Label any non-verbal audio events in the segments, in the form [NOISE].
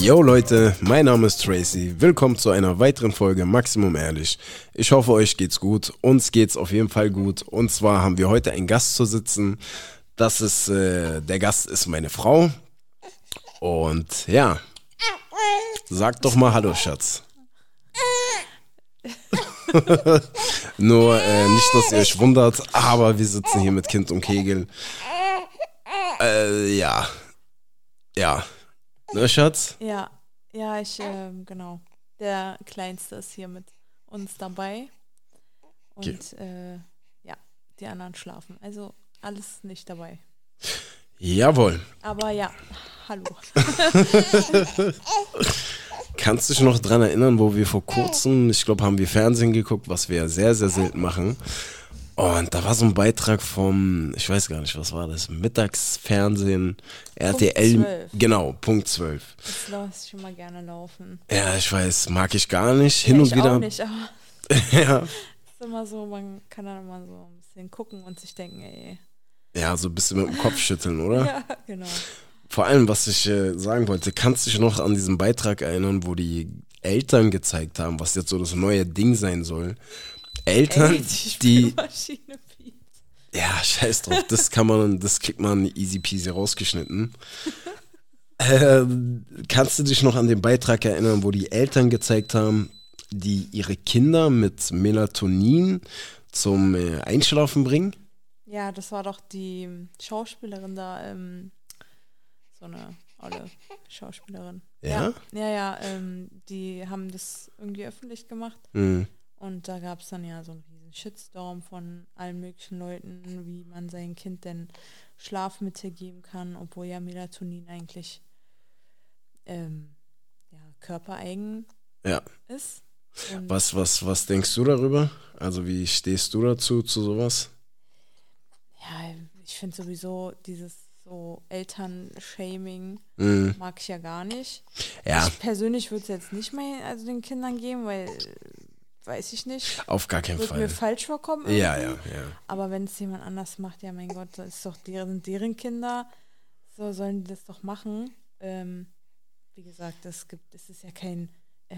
Yo Leute, mein Name ist Tracy. Willkommen zu einer weiteren Folge Maximum Ehrlich. Ich hoffe, euch geht's gut. Uns geht's auf jeden Fall gut. Und zwar haben wir heute einen Gast zu sitzen. Das ist, äh, der Gast ist meine Frau. Und ja, sag doch mal Hallo, Schatz. [LAUGHS] Nur äh, nicht, dass ihr euch wundert, aber wir sitzen hier mit Kind und Kegel. Äh, ja. Ja. Ne, Schatz? Ja, ja, ich, ähm, genau. Der Kleinste ist hier mit uns dabei. Und Okay. äh, ja, die anderen schlafen. Also alles nicht dabei. Jawohl. Aber ja, hallo. [LAUGHS] Kannst du dich noch dran erinnern, wo wir vor kurzem, ich glaube, haben wir Fernsehen geguckt, was wir ja sehr, sehr selten machen. Und da war so ein Beitrag vom, ich weiß gar nicht, was war das, Mittagsfernsehen, RTL. 12. Genau, Punkt 12. Das lasse ich schon mal gerne laufen. Ja, ich weiß, mag ich gar nicht. Hin ja, und wieder. auch nicht, aber [LAUGHS] ja. ist immer so, man kann dann immer so ein bisschen gucken und sich denken, ey. ja, so ein bisschen mit dem Kopf schütteln, [LAUGHS] oder? Ja, genau. Vor allem, was ich äh, sagen wollte, kannst du dich noch an diesen Beitrag erinnern, wo die Eltern gezeigt haben, was jetzt so das neue Ding sein soll? Eltern, Ey, die, ja, scheiß drauf, das kann man, das kriegt man easy peasy rausgeschnitten. [LAUGHS] Ähm, kannst du dich noch an den Beitrag erinnern, wo die Eltern gezeigt haben, die ihre Kinder mit Melatonin zum äh, Einschlafen bringen? Ja, das war doch die Schauspielerin da, ähm, so eine olle Schauspielerin. Ja? Ja, ja, ja ähm, die haben das irgendwie öffentlich gemacht Hm. Und da gab es dann ja so einen riesen Shitstorm von allen möglichen Leuten, wie man sein Kind denn Schlafmittel geben kann, obwohl ja Melatonin eigentlich ähm, ja, körpereigen Ja. ist. Und Was, was, was denkst du darüber? Also wie stehst du dazu, zu sowas? ja, ich finde sowieso dieses so Elternshaming Hm. mag ich ja gar nicht. Ja, Ich persönlich würde es jetzt nicht mehr also den Kindern geben, weil weiß ich nicht. auf gar keinen mir Fall. falsch vorkommen. Ja, ja, ja. Aber wenn es jemand anders macht, ja mein Gott, das ist doch deren, deren Kinder. So sollen die das doch machen. Ähm, wie gesagt, es gibt, es ist ja kein, äh,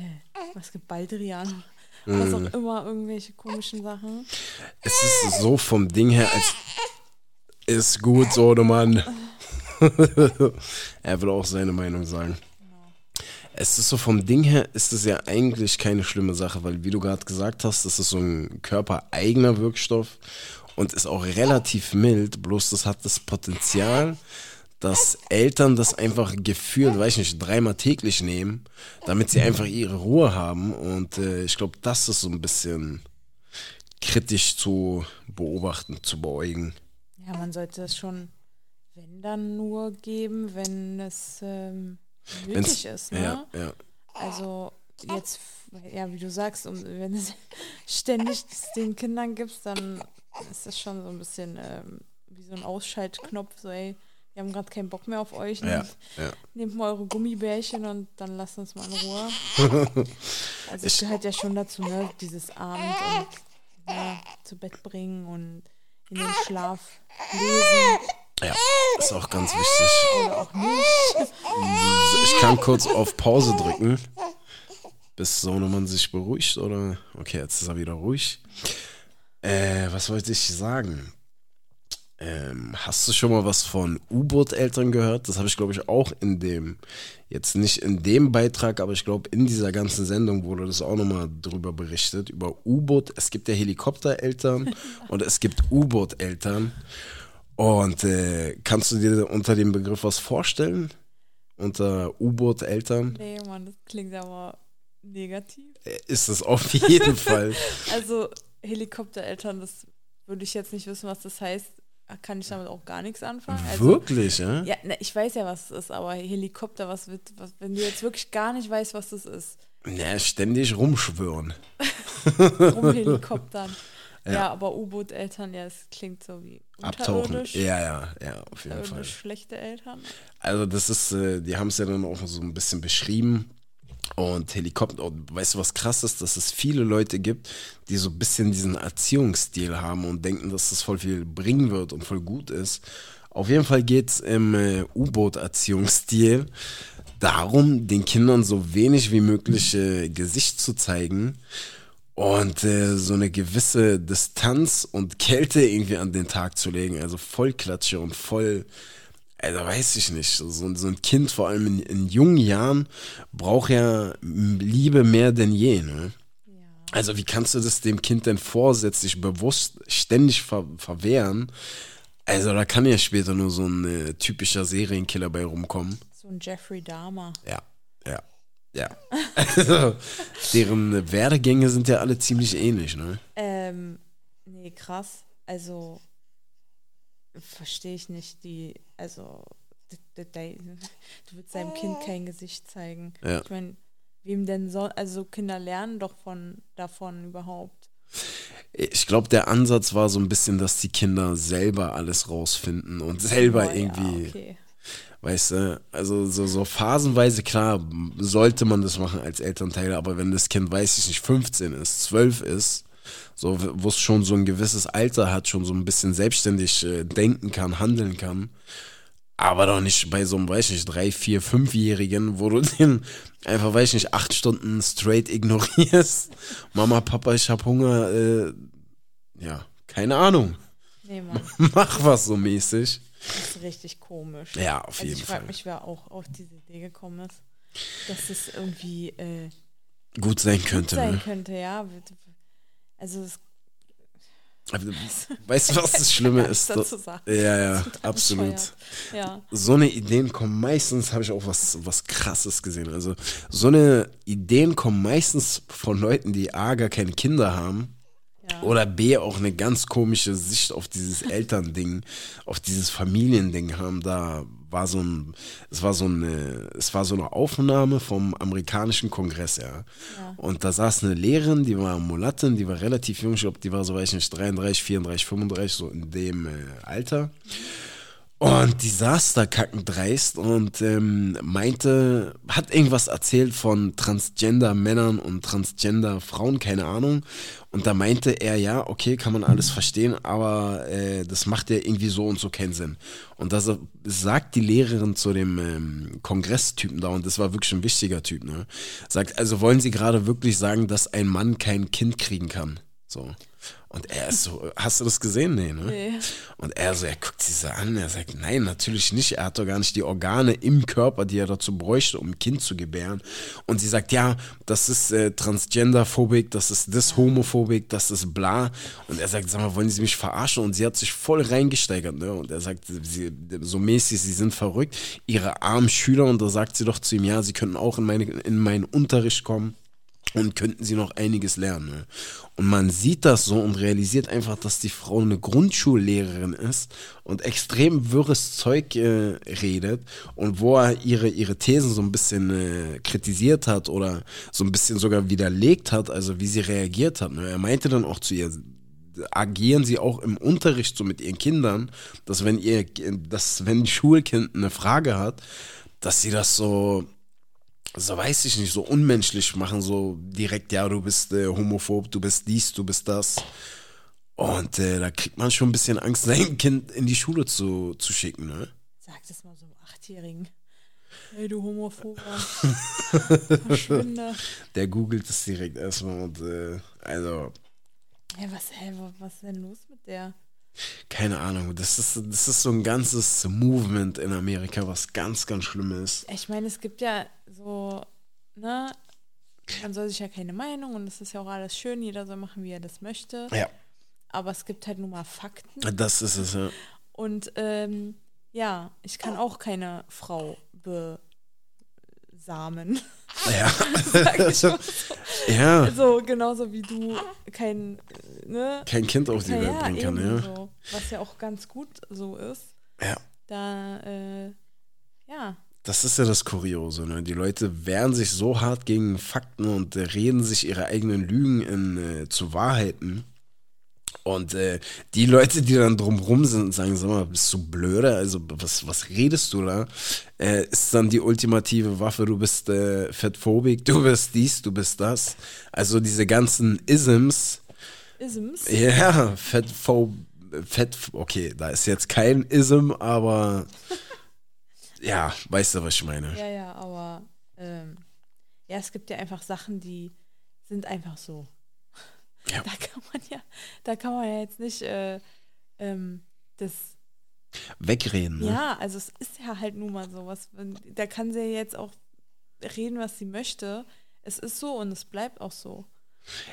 was gibt Baldrian, was Mhm. auch immer, irgendwelche komischen Sachen. Es ist so vom Ding her, als ist gut, so Mann. [LAUGHS] er will auch seine Meinung sagen. Es ist so vom Ding her, ist es ja eigentlich keine schlimme Sache, weil wie du gerade gesagt hast, das ist so ein körpereigener Wirkstoff und ist auch relativ mild, bloß das hat das Potenzial, dass Eltern das einfach gefühlt, weiß ich nicht, dreimal täglich nehmen, damit sie einfach ihre Ruhe haben und äh, ich glaube, das ist so ein bisschen kritisch zu beobachten, zu beäugen. Ja, man sollte es schon, wenn dann nur geben, wenn es ähm, Wenn's- nötig ist. Ne? Ja, ja. Also jetzt, ja, wie du sagst, um, wenn es [LAUGHS] ständig den Kindern gibst, dann ist das schon so ein bisschen ähm, wie so ein Ausschaltknopf, so ey, wir haben gerade keinen Bock mehr auf euch. Ja, Nehmt, ja. nehmt mal eure Gummibärchen und dann lasst uns mal in Ruhe. [LAUGHS] Also es gehört ja schon dazu, ne, dieses Abend und ja, zu Bett bringen und in den Schlaf lesen Ja, ist auch ganz wichtig. Ich kann kurz auf Pause drücken, bis Sohnemann sich beruhigt, oder? Okay, jetzt ist er wieder ruhig. Äh, was wollte ich sagen? Ähm, hast du schon mal was von U-Boot-Eltern gehört? Das habe ich, glaube ich, auch in dem, jetzt nicht in dem Beitrag, aber ich glaube, in dieser ganzen Sendung wurde das auch nochmal drüber berichtet, über U-Boot. Es gibt ja Helikoptereltern und es gibt U-Boot-Eltern. Und äh, kannst du dir unter dem Begriff was vorstellen? Unter U-Boot-Eltern? Nee, Mann, das klingt aber negativ. Äh, Ist es auf jeden [LAUGHS] Fall. Also Helikoptereltern, das würde ich jetzt nicht wissen, was das heißt. Kann ich damit auch gar nichts anfangen. Also, Wirklich, ja? Ja, ne, ich weiß ja, was es ist, aber Helikopter, was wird, was, wenn du jetzt wirklich gar nicht weißt, was das ist, Ja, ständig rumschwören. [LAUGHS] rumhelikoptern. Ja. Ja. aber U-Boot-Eltern, ja, es klingt so wie Abtauchen. Ja, ja, ja, auf jeden Fall. Schlechte Eltern. Also das ist, äh, die haben es ja dann auch so ein bisschen beschrieben. Und Helikopter, und weißt du, was krass ist, dass es viele Leute gibt, die so ein bisschen diesen Erziehungsstil haben und denken, dass das voll viel bringen wird und voll gut ist. Auf jeden Fall geht es im äh, U-Boot-Erziehungsstil darum, den Kindern so wenig wie möglich äh, Gesicht zu zeigen und äh, so eine gewisse Distanz und Kälte irgendwie an den Tag zu legen. Also Vollklatsche und voll, also weiß ich nicht. So, so ein Kind, vor allem in, in jungen Jahren, braucht ja Liebe mehr denn je. Ne? Also wie kannst du das dem Kind denn vorsätzlich bewusst ständig ver verwehren? Also da kann ja später nur so ein äh, typischer Serienkiller bei rumkommen. So ein Jeffrey Dahmer. Ja, ja, ja. also, [LAUGHS] deren Werdegänge sind ja alle ziemlich ähnlich, ne? Ähm, nee, krass. Also verstehe ich nicht die, also du willst deinem Kind kein Gesicht zeigen. Ja. Ich meine, Wem denn so, also Kinder lernen doch von davon überhaupt. Ich glaube, der Ansatz war so ein bisschen, dass die Kinder selber alles rausfinden und selber oh, irgendwie. Ja, okay. Weißt du, also so, so phasenweise, klar, sollte man das machen als Elternteil, aber wenn das Kind, weiß ich nicht, 15 ist, 12 ist, so, wo es schon so ein gewisses Alter hat, schon so ein bisschen selbstständig äh, denken kann, handeln kann, aber doch nicht bei so einem, weiß ich nicht, drei, vier, fünfjährigen, wo du [LAUGHS] den einfach, weiß ich nicht, acht Stunden straight ignorierst. [LAUGHS] Mama, Papa, ich hab Hunger. Äh, ja, keine Ahnung. Nee, Mann. [LAUGHS] Mach was so mäßig. Das ist richtig komisch. Ja, auf also jeden ich Fall. Ich frage mich, wer auch auf diese Idee gekommen ist, dass das irgendwie äh, gut sein könnte. Gut sein ne? könnte, ja. Also es Weißt du, was das Schlimme [LAUGHS] ist? Ja, ja, absolut. Ja. So eine Ideen kommen meistens, habe ich auch was, was krasses gesehen. Also, so eine Ideen kommen meistens von Leuten, die A, gar keine Kinder haben. Ja. Oder B, auch eine ganz komische Sicht auf dieses Elternding, auf dieses Familiending haben. Da war so ein, es war so eine, es war so eine Aufnahme vom amerikanischen Kongress, ja. ja. Und da saß eine Lehrerin, die war Mulattin, die war relativ jung, ich glaube, die war so, weiß ich nicht, 33, 34, 35, so in dem äh, Alter. Und die saß da kackendreist und ähm, meinte, hat irgendwas erzählt von Transgender-Männern und Transgender-Frauen, keine Ahnung. Und da meinte er, ja, okay, kann man alles verstehen, aber äh, das macht ja irgendwie so und so keinen Sinn. Und das sagt die Lehrerin zu dem ähm, Kongresstypen da, und das war wirklich ein wichtiger Typ, ne? Sagt, also wollen Sie gerade wirklich sagen, dass ein Mann kein Kind kriegen kann? So. Und er ist so, hast du das gesehen? Nee, ne? Nee. Und er so, er guckt sie so an, er sagt, nein, natürlich nicht. Er hat doch gar nicht die Organe im Körper, die er dazu bräuchte, um ein Kind zu gebären. Und sie sagt, ja, das ist äh, Transgenderphobik, das ist Dishomophobik, das ist bla. Und er sagt, sag mal, wollen Sie mich verarschen? Und sie hat sich voll reingesteigert, ne? Und er sagt, sie, so mäßig, sie sind verrückt. Ihre armen Schüler, und da sagt sie doch zu ihm, ja, sie könnten auch in, meine, in meinen Unterricht kommen und könnten sie noch einiges lernen. Ne? Und man sieht das so und realisiert einfach, dass die Frau eine Grundschullehrerin ist und extrem wirres Zeug äh, redet und wo er ihre, ihre Thesen so ein bisschen äh, kritisiert hat oder so ein bisschen sogar widerlegt hat, also wie sie reagiert hat. Ne? Er meinte dann auch zu ihr, agieren sie auch im Unterricht so mit ihren Kindern, dass wenn ihr, dass wenn ein Schulkind eine Frage hat, dass sie das so so weiß ich nicht, so unmenschlich machen, so direkt, ja, du bist äh, homophob, du bist dies, du bist das. Und äh, da kriegt man schon ein bisschen Angst, [LAUGHS] sein Kind in die Schule zu, zu schicken, ne? Sag das mal so einem Achtjährigen. Ey, du Homophober. Verschwinde. [LAUGHS] Der googelt es direkt erstmal und, äh, also. Hä, was, hä, was ist denn los mit der? Keine Ahnung, das ist, das ist so ein ganzes Movement in Amerika, was ganz, ganz schlimm ist. Ich meine, es gibt ja so, ne, man soll sich ja keine Meinung und es ist ja auch alles schön, jeder soll machen, wie er das möchte. Ja. Aber es gibt halt nur mal Fakten. Das ist es, ja. Und ähm, ja, ich kann auch keine Frau besamen. Ja. [LAUGHS] so. Ja. So, genauso wie du kein, ne? Kein Kind auf die ja, Welt bringen kann, ja. So. Was ja auch ganz gut so ist. Ja. Da, äh, ja, das ist ja das Kuriose. Ne? Die Leute wehren sich so hart gegen Fakten und äh, reden sich ihre eigenen Lügen in, äh, zu Wahrheiten. Und äh, die Leute, die dann drumrum sind und sagen, sag mal, bist du blöder? Also was, was redest du da? Äh, ist dann die ultimative Waffe, du bist äh, fettphobik, du bist dies, du bist das. Also diese ganzen Isms. Isms? Ja, fettphob, fett, okay, da ist jetzt kein Ism, aber [LAUGHS] Ja, weißt du, was ich meine? Ja, ja, aber ähm, ja, es gibt ja einfach Sachen, die sind einfach so. Ja. Da kann man ja, da kann man ja jetzt nicht äh, ähm, das. Wegreden, ne? Ja, also es ist ja halt nun mal so was. Da kann sie ja jetzt auch reden, was sie möchte. Es ist so und es bleibt auch so.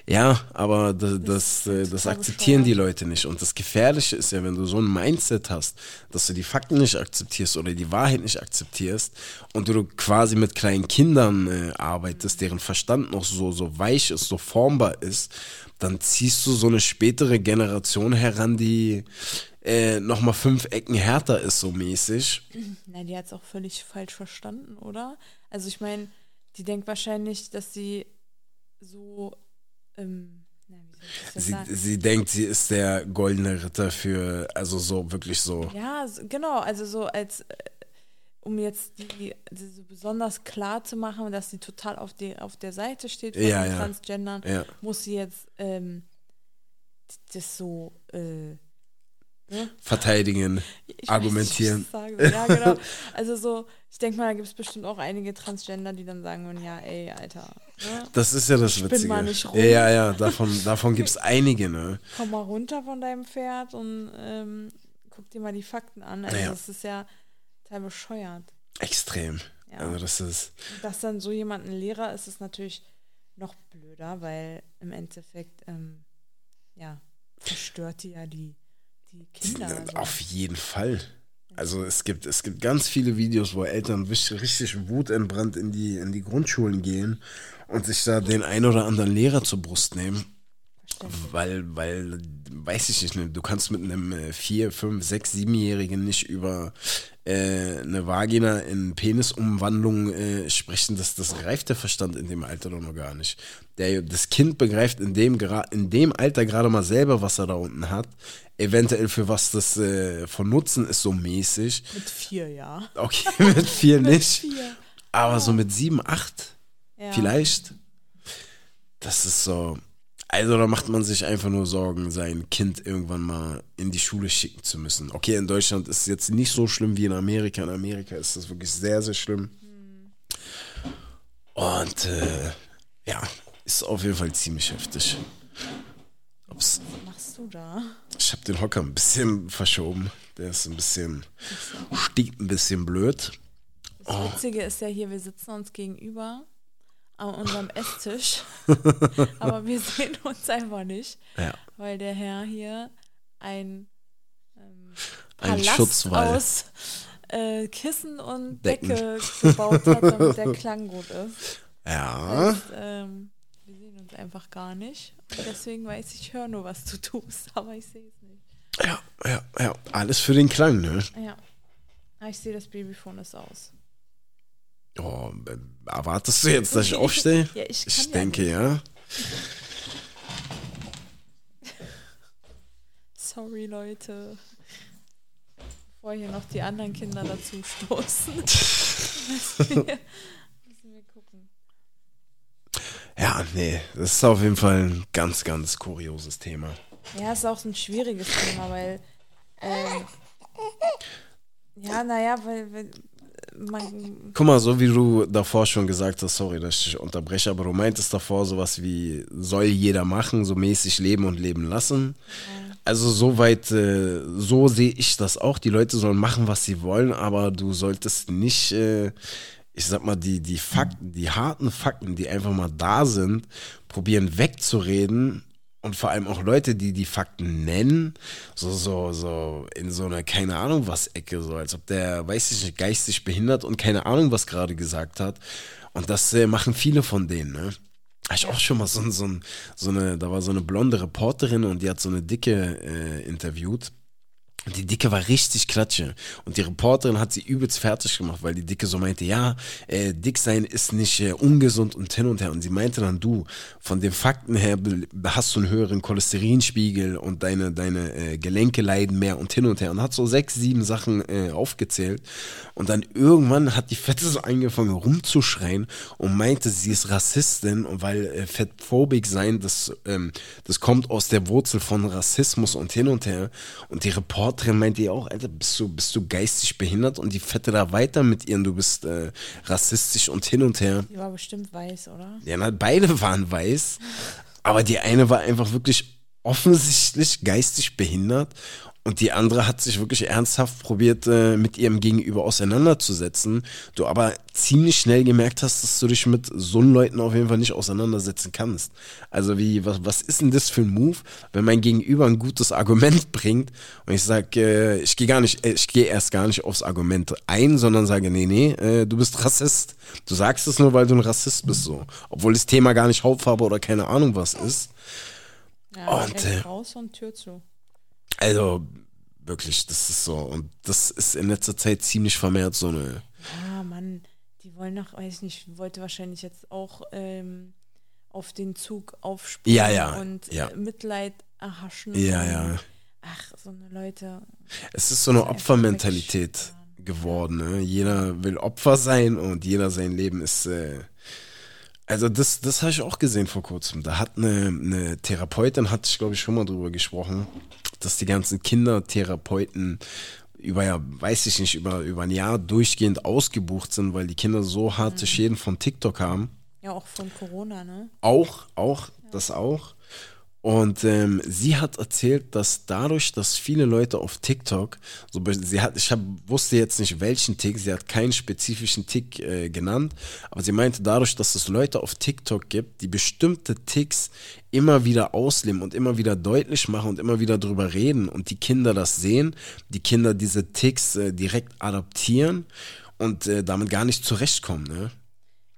Ja, aber das, Das das, äh, total das akzeptieren die Leute nicht. Und das Gefährliche ist ja, wenn du so ein Mindset hast, dass du die Fakten nicht akzeptierst oder die Wahrheit nicht akzeptierst und du quasi mit kleinen Kindern äh, arbeitest, deren Verstand noch so, so weich ist, so formbar ist, dann ziehst du so eine spätere Generation heran, die äh, nochmal fünf Ecken härter ist, so mäßig. [CLEARS THROAT] Na, die hat es auch völlig falsch verstanden, oder? Also ich meine, die denkt wahrscheinlich, dass sie so, ähm, na, wie soll ich das denn Sie, sie denkt, sie ist der goldene Ritter für, also so wirklich so. Ja, genau, also so als, äh, um jetzt die, die so besonders klar zu machen, dass sie total auf, die, auf der Seite steht von Ja, den ja. Transgendern, Ja. muss sie jetzt ähm, das so, äh, ne? Verteidigen. Ich Argumentieren. Weiß ich. Ja, genau. [LAUGHS] Also so, ich denke mal, da gibt es bestimmt auch einige Transgender, die dann sagen würden, ja, ey, Alter, ne? Das ist ja das Spinn Witzige. mal nicht rum. Ja, ja, ja, davon, davon gibt es einige, ne? komm mal runter von deinem Pferd und ähm, guck dir mal die Fakten an. Also Naja. das ist ja total bescheuert. Extrem. Ja. Also das ist. Dass dann so jemand ein Lehrer ist, ist natürlich noch blöder, weil im Endeffekt, ähm, ja, verstört die ja die, die Kinder. Also. Auf jeden Fall. Also es gibt, es gibt ganz viele Videos, wo Eltern richtig, richtig wutentbrannt in die, in die Grundschulen gehen und sich da den ein oder anderen Lehrer zur Brust nehmen. Weil, weil, weiß ich nicht, ne, du kannst mit einem äh, vier, fünf, sechs, siebenjährigen nicht über äh, eine Vagina in Penisumwandlung äh, sprechen. Das, das reift der Verstand in dem Alter doch noch gar nicht. Der, das Kind begreift in dem, in dem Alter gerade mal selber, was er da unten hat. Eventuell für was das äh, von Nutzen ist, so mäßig. Mit vier, ja. Okay, [LAUGHS] mit vier Mit nicht. vier. Aber so mit sieben, acht Ja. vielleicht. Das ist so. Also da macht man sich einfach nur Sorgen, sein Kind irgendwann mal in die Schule schicken zu müssen. Okay, in Deutschland ist es jetzt nicht so schlimm wie in Amerika. In Amerika ist das wirklich sehr, sehr schlimm. Und äh, ja, ist auf jeden Fall ziemlich heftig. Ups, Was machst du da? ich habe den Hocker ein bisschen verschoben. Der ist ein bisschen, steht ein bisschen blöd. Das Oh. Witzige ist ja hier, wir sitzen uns gegenüber an unserem Esstisch, [LAUGHS] aber wir sehen uns einfach nicht, Ja. weil der Herr hier ein ähm, Ein Schutzwall. aus äh, Kissen und Decken. Decke gebaut hat, damit der [LAUGHS] Klang gut ist. Ja. Heißt, ähm, wir sehen uns einfach gar nicht. Und deswegen weiß ich, ich höre nur, was du tust, [LAUGHS] aber ich sehe es nicht. Ja, ja, ja. Alles für den Klang, ne? Ja. Ah, Ich sehe, das Babyphone ist aus. Oh, erwartest du jetzt, dass ich aufstehe? Ja, ich Ich denke, ja. [LAUGHS] Sorry, Leute. Bevor hier noch die anderen Kinder dazu stoßen. müssen, wir, müssen wir gucken. Ja, nee, das ist auf jeden Fall ein ganz, ganz kurioses Thema. Ja, ist auch so ein schwieriges Thema, weil. Ähm, ja, naja, weil, weil man. Guck mal, so wie du davor schon gesagt hast, sorry, dass ich unterbreche, aber du meintest davor sowas wie, soll jeder machen, so mäßig leben und leben lassen. Also soweit, äh, so sehe ich das auch. Die Leute sollen machen, was sie wollen, aber du solltest nicht, äh, ich sag mal, die, die Fakten, die harten Fakten, die einfach mal da sind, probieren wegzureden. Und vor allem auch Leute, die die Fakten nennen, so, so, so in so einer, keine Ahnung was Ecke, so als ob der, weiß ich nicht, geistig behindert und keine Ahnung was gerade gesagt hat. Und das äh, machen viele von denen, ne? Hab ich auch schon mal so, so, so eine, da war so eine blonde Reporterin und die hat so eine Dicke äh, interviewt. Und die Dicke war richtig klatsche. Und die Reporterin hat sie übelst fertig gemacht, weil die Dicke so meinte, ja, äh, dick sein ist nicht äh, ungesund und hin und her. Und sie meinte dann, du, von den Fakten her hast du einen höheren Cholesterinspiegel und deine, deine äh, Gelenke leiden mehr und hin und her. Und hat so sechs, sieben Sachen äh, aufgezählt. Und dann irgendwann hat die Fette so angefangen rumzuschreien und meinte, sie ist Rassistin weil äh, fettphobik sein, das, ähm, das kommt aus der Wurzel von Rassismus und hin und her. Und die Reporterin Nordtrend meinte die auch, Alter, bist du, bist du geistig behindert? Und die fette da weiter mit ihren, du bist äh, rassistisch und hin und her. Die war bestimmt weiß, oder? Ja, na, beide [LAUGHS] waren weiß, aber die eine war einfach wirklich offensichtlich geistig behindert und die andere hat sich wirklich ernsthaft probiert, äh, mit ihrem Gegenüber auseinanderzusetzen. Du aber ziemlich schnell gemerkt hast, dass du dich mit so Leuten auf jeden Fall nicht auseinandersetzen kannst. Also wie, was, was ist denn das für ein Move, wenn mein Gegenüber ein gutes Argument [LAUGHS] bringt und ich sage, äh, ich gehe gar nicht, äh, ich gehe erst gar nicht aufs Argument ein, sondern sage, nee, nee, du bist Rassist. Du sagst es nur, weil du ein Rassist bist so. Obwohl das Thema gar nicht Hautfarbe oder keine Ahnung was ist. Ja, und, äh, raus und Tür zu. Also wirklich, das ist so. Und das ist in letzter Zeit ziemlich vermehrt so eine. Ja, Mann, die wollen noch, weiß nicht, wollte wahrscheinlich jetzt auch ähm, auf den Zug aufspringen Ja, ja, und ja. Äh, Mitleid erhaschen. Ja, ja. Ach, so eine Leute. Es ist so eine Opfermentalität geworden. Ne? Jeder will Opfer sein und jeder sein Leben ist. Äh also das, das habe ich auch gesehen vor kurzem. Da hat eine, eine Therapeutin, hatte ich glaube ich schon mal drüber gesprochen, dass die ganzen Kindertherapeuten über ja, weiß ich nicht, über, über ein Jahr durchgehend ausgebucht sind, weil die Kinder so harte Schäden von TikTok haben. Ja, auch von Corona, ne? Auch, auch, das auch. Und ähm, sie hat erzählt, dass dadurch, dass viele Leute auf TikTok, so, sie hat, ich hab, wusste jetzt nicht welchen Tick, sie hat keinen spezifischen Tick äh, genannt, aber sie meinte dadurch, dass es Leute auf TikTok gibt, die bestimmte Ticks immer wieder ausleben und immer wieder deutlich machen und immer wieder drüber reden und die Kinder das sehen, die Kinder diese Ticks äh, direkt adaptieren und äh, damit gar nicht zurechtkommen, ne?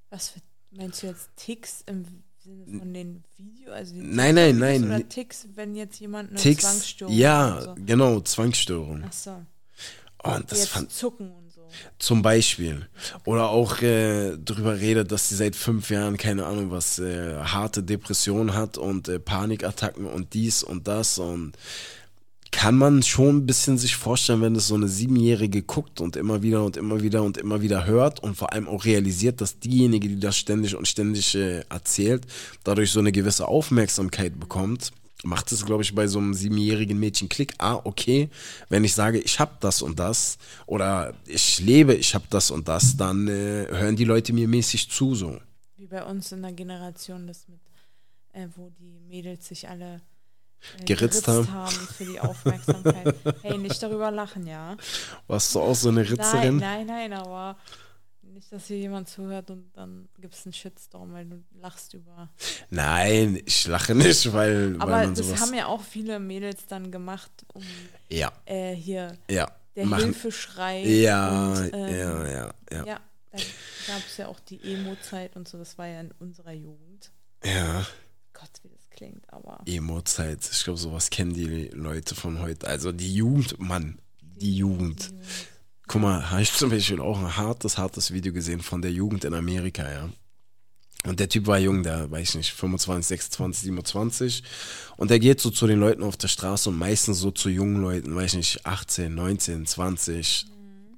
Was für, meinst du jetzt Ticks im von den Video? Also den Nein, nein, nein. Oder Ticks, wenn jetzt jemand eine Ticks, Zwangsstörung ja, So. genau, Zwangsstörung. Ach so. Und das jetzt fand, zucken und so. Zum Beispiel. Oder auch äh, darüber redet, dass sie seit fünf Jahren, keine Ahnung was, äh, harte Depressionen hat und äh, Panikattacken und dies und das und kann man schon ein bisschen sich vorstellen, wenn das so eine Siebenjährige guckt und immer wieder und immer wieder und immer wieder hört und vor allem auch realisiert, dass diejenige, die das ständig und ständig äh, erzählt, dadurch so eine gewisse Aufmerksamkeit bekommt, macht es, glaube ich, bei so einem siebenjährigen Mädchen Klick. Ah, okay, wenn ich sage, ich habe das und das oder ich lebe, ich habe das und das, dann äh, hören die Leute mir mäßig zu so. Wie bei uns in der Generation, das mit, äh, wo die Mädels sich alle äh, Geritzt haben. für die Aufmerksamkeit. hey, nicht darüber lachen, ja. Warst du auch so eine Nein, Ritzerin? nein, nein, aber nicht, dass hier jemand zuhört und dann gibt es einen Shitstorm, weil du lachst über. Nein, ich lache nicht, weil, weil Aber man das haben ja auch viele Mädels dann gemacht, um ja, äh, hier ja. der machen. Hilfeschrei. Ja, und, ähm, ja, ja, ja, Ja, da gab es ja auch die Emo-Zeit und so, das war ja in unserer Jugend. ja. Gott, wie das klingt, aber. Emo-Zeit. Ich glaube, sowas kennen die Leute von heute. Also die Jugend, Mann, die Jugend. Guck mal, habe ich zum Beispiel auch ein hartes, hartes Video gesehen von der Jugend in Amerika, ja. Und der Typ war jung, der, weiß ich nicht, 25, 26, 27. Und der geht so zu den Leuten auf der Straße und meistens so zu jungen Leuten, weiß ich nicht, 18, 19, 20,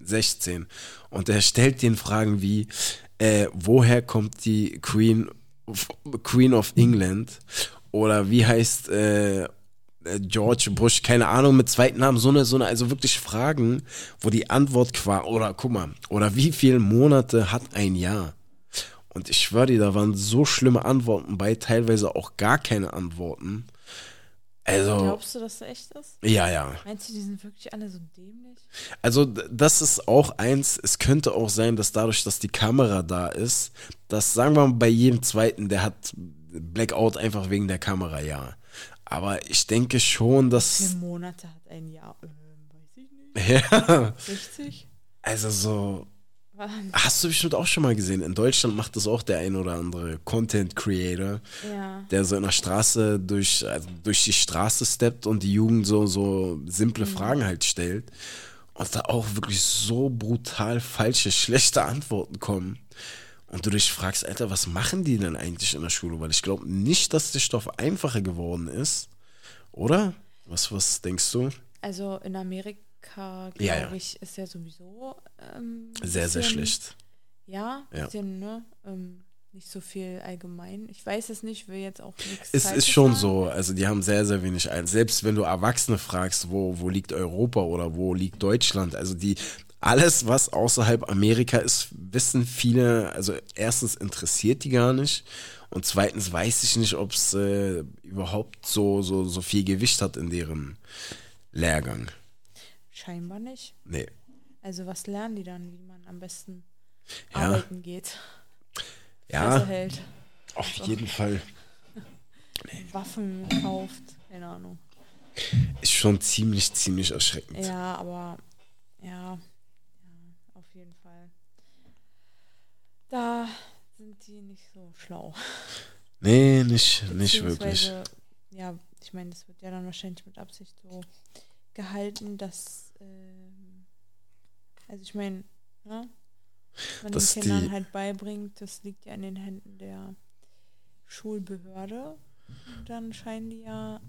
16. Und er stellt den Fragen wie, äh, woher kommt die Queen, Queen of England? Oder wie heißt äh, äh, George Bush, keine Ahnung, mit zweiten Namen, so eine, so eine, also wirklich Fragen, wo die Antwort qua, oder guck mal, oder wie viele Monate hat ein Jahr? Und ich schwöre dir, da waren so schlimme Antworten bei, teilweise auch gar keine Antworten. Also, Glaubst du, dass das echt ist? ja, ja. Meinst du, die sind wirklich alle so dämlich? Also das ist auch eins, es könnte auch sein, dass dadurch, dass die Kamera da ist, dass sagen wir mal bei jedem zweiten, der hat Blackout einfach wegen der Kamera, ja. Aber ich denke schon, dass viele Monate hat ein Jahr? Ähm, weiß ich nicht. [LAUGHS] ja, 60? also so Was? hast du bestimmt auch schon mal gesehen. In Deutschland macht das auch der ein oder andere Content Creator, Ja. der so in der Straße durch also durch die Straße steppt und die Jugend so so simple Fragen halt stellt und da auch wirklich so brutal falsche, schlechte Antworten kommen. Und du dich fragst, Alter, was machen die denn eigentlich in der Schule? Weil ich glaube nicht, dass der Stoff einfacher geworden ist. Oder? Was, was denkst du? Also in Amerika, glaube Ja, ja. ich, ist ja sowieso ähm, Sehr, sehr schlecht. Ja, Ja. bisschen, ne? Ähm, nicht so viel allgemein. Ich weiß es nicht, will jetzt auch nichts. Es Falsches ist schon sagen. so, also die haben sehr, sehr wenig ein. Selbst wenn du Erwachsene fragst, wo, wo liegt Europa oder wo liegt Deutschland, also die, alles, was außerhalb Amerika ist, wissen viele, also erstens interessiert die gar nicht und zweitens weiß ich nicht, ob es äh, überhaupt so, so, so viel Gewicht hat in deren Lehrgang. Scheinbar nicht. Nee. Also was lernen die dann, wie man am besten Ja. arbeiten geht? Ja. Auf jeden Fall. [LAUGHS] Waffen kauft, keine Ahnung. Ist schon ziemlich, ziemlich erschreckend. Ja, aber ja, ja, auf jeden Fall. Da sind die nicht so schlau. Nee, nicht, nicht wirklich. Ja, ich meine, das wird ja dann wahrscheinlich mit Absicht so gehalten, dass, ähm, also ich meine, ne? Man Dass den Kindern halt beibringt, das liegt ja in den Händen der Schulbehörde. Und dann scheinen die ja